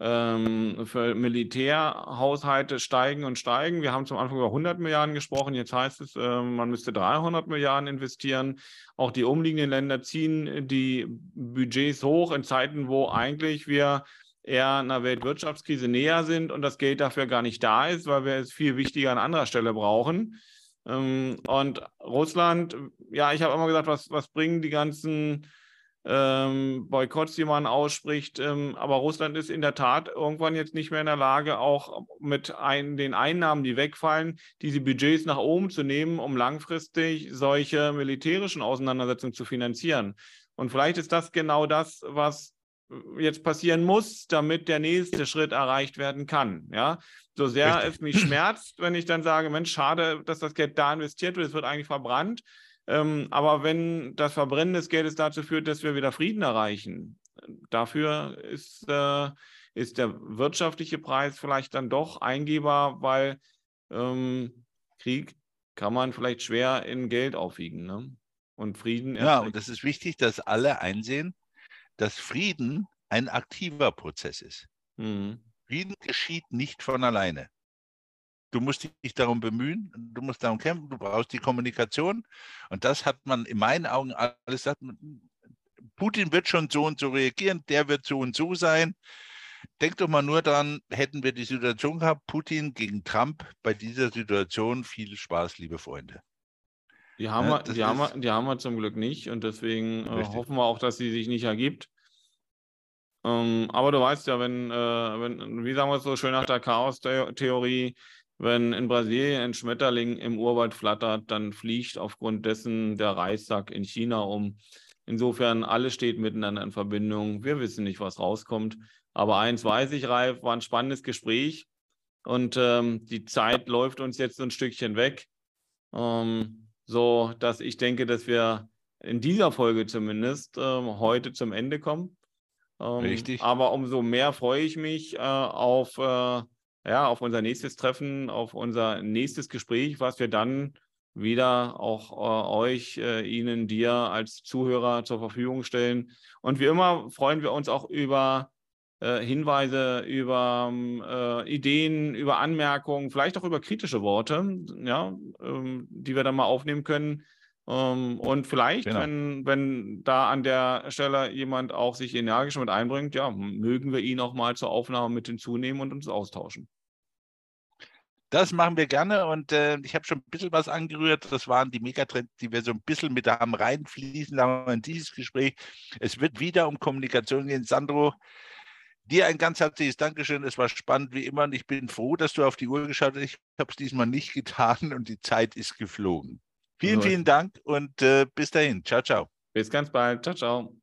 ähm, für Militärhaushalte steigen und steigen. Wir haben zum Anfang über 100 Milliarden gesprochen. Jetzt heißt es, äh, man müsste 300 Milliarden investieren. Auch die umliegenden Länder ziehen die Budgets hoch in Zeiten, wo eigentlich wir eher einer Weltwirtschaftskrise näher sind und das Geld dafür gar nicht da ist, weil wir es viel wichtiger an anderer Stelle brauchen. Ähm, und Russland, ja, ich habe immer gesagt, was, was bringen die ganzen ähm, Boykotts, die man ausspricht. Ähm, aber Russland ist in der Tat irgendwann jetzt nicht mehr in der Lage, auch mit ein, den Einnahmen, die wegfallen, diese Budgets nach oben zu nehmen, um langfristig solche militärischen Auseinandersetzungen zu finanzieren. Und vielleicht ist das genau das, was jetzt passieren muss, damit der nächste Schritt erreicht werden kann. Ja, so sehr Richtig. es mich schmerzt, wenn ich dann sage, Mensch, schade, dass das Geld da investiert wird, es wird eigentlich verbrannt. Ähm, aber wenn das Verbrennen des Geldes dazu führt, dass wir wieder Frieden erreichen, dafür ist, äh, ist der wirtschaftliche Preis vielleicht dann doch eingehbar, weil ähm, Krieg kann man vielleicht schwer in Geld aufwiegen. Ne? Und Frieden. Ja, und es ist wichtig, dass alle einsehen, dass Frieden ein aktiver Prozess ist. Mhm. Frieden geschieht nicht von alleine. Du musst dich darum bemühen, du musst darum kämpfen, du brauchst die Kommunikation. Und das hat man in meinen Augen alles gesagt. Putin wird schon so und so reagieren, der wird so und so sein. Denk doch mal nur daran, hätten wir die Situation gehabt, Putin gegen Trump bei dieser Situation viel Spaß, liebe Freunde. Die haben, ja, wir, die, haben wir, die haben wir zum Glück nicht und deswegen äh, hoffen wir auch, dass sie sich nicht ergibt. Ähm, aber du weißt ja, wenn, äh, wenn, wie sagen wir es so schön nach der Chaos-Theorie, wenn in Brasilien ein Schmetterling im Urwald flattert, dann fliegt aufgrund dessen der Reissack in China um. Insofern, alles steht miteinander in Verbindung. Wir wissen nicht, was rauskommt. Aber eins weiß ich, Ralf, war ein spannendes Gespräch. Und ähm, die Zeit läuft uns jetzt so ein Stückchen weg. Ähm, so dass ich denke, dass wir in dieser Folge zumindest ähm, heute zum Ende kommen. Ähm, Richtig. Aber umso mehr freue ich mich äh, auf äh, ja, auf unser nächstes Treffen, auf unser nächstes Gespräch, was wir dann wieder auch äh, euch, äh, Ihnen, dir als Zuhörer zur Verfügung stellen. Und wie immer freuen wir uns auch über äh, Hinweise, über ähm, äh, Ideen, über Anmerkungen, vielleicht auch über kritische Worte, ja, ähm, die wir dann mal aufnehmen können. Ähm, und vielleicht, genau. wenn, wenn da an der Stelle jemand auch sich energisch mit einbringt, ja, mögen wir ihn auch mal zur Aufnahme mit hinzunehmen und uns austauschen. Das machen wir gerne und äh, ich habe schon ein bisschen was angerührt. Das waren die Megatrends, die wir so ein bisschen mit haben reinfließen lassen in dieses Gespräch. Es wird wieder um Kommunikation gehen. Sandro, dir ein ganz herzliches Dankeschön. Es war spannend wie immer und ich bin froh, dass du auf die Uhr geschaut hast. Ich habe es diesmal nicht getan und die Zeit ist geflogen. Vielen, vielen Dank und äh, bis dahin. Ciao, ciao. Bis ganz bald. Ciao, ciao.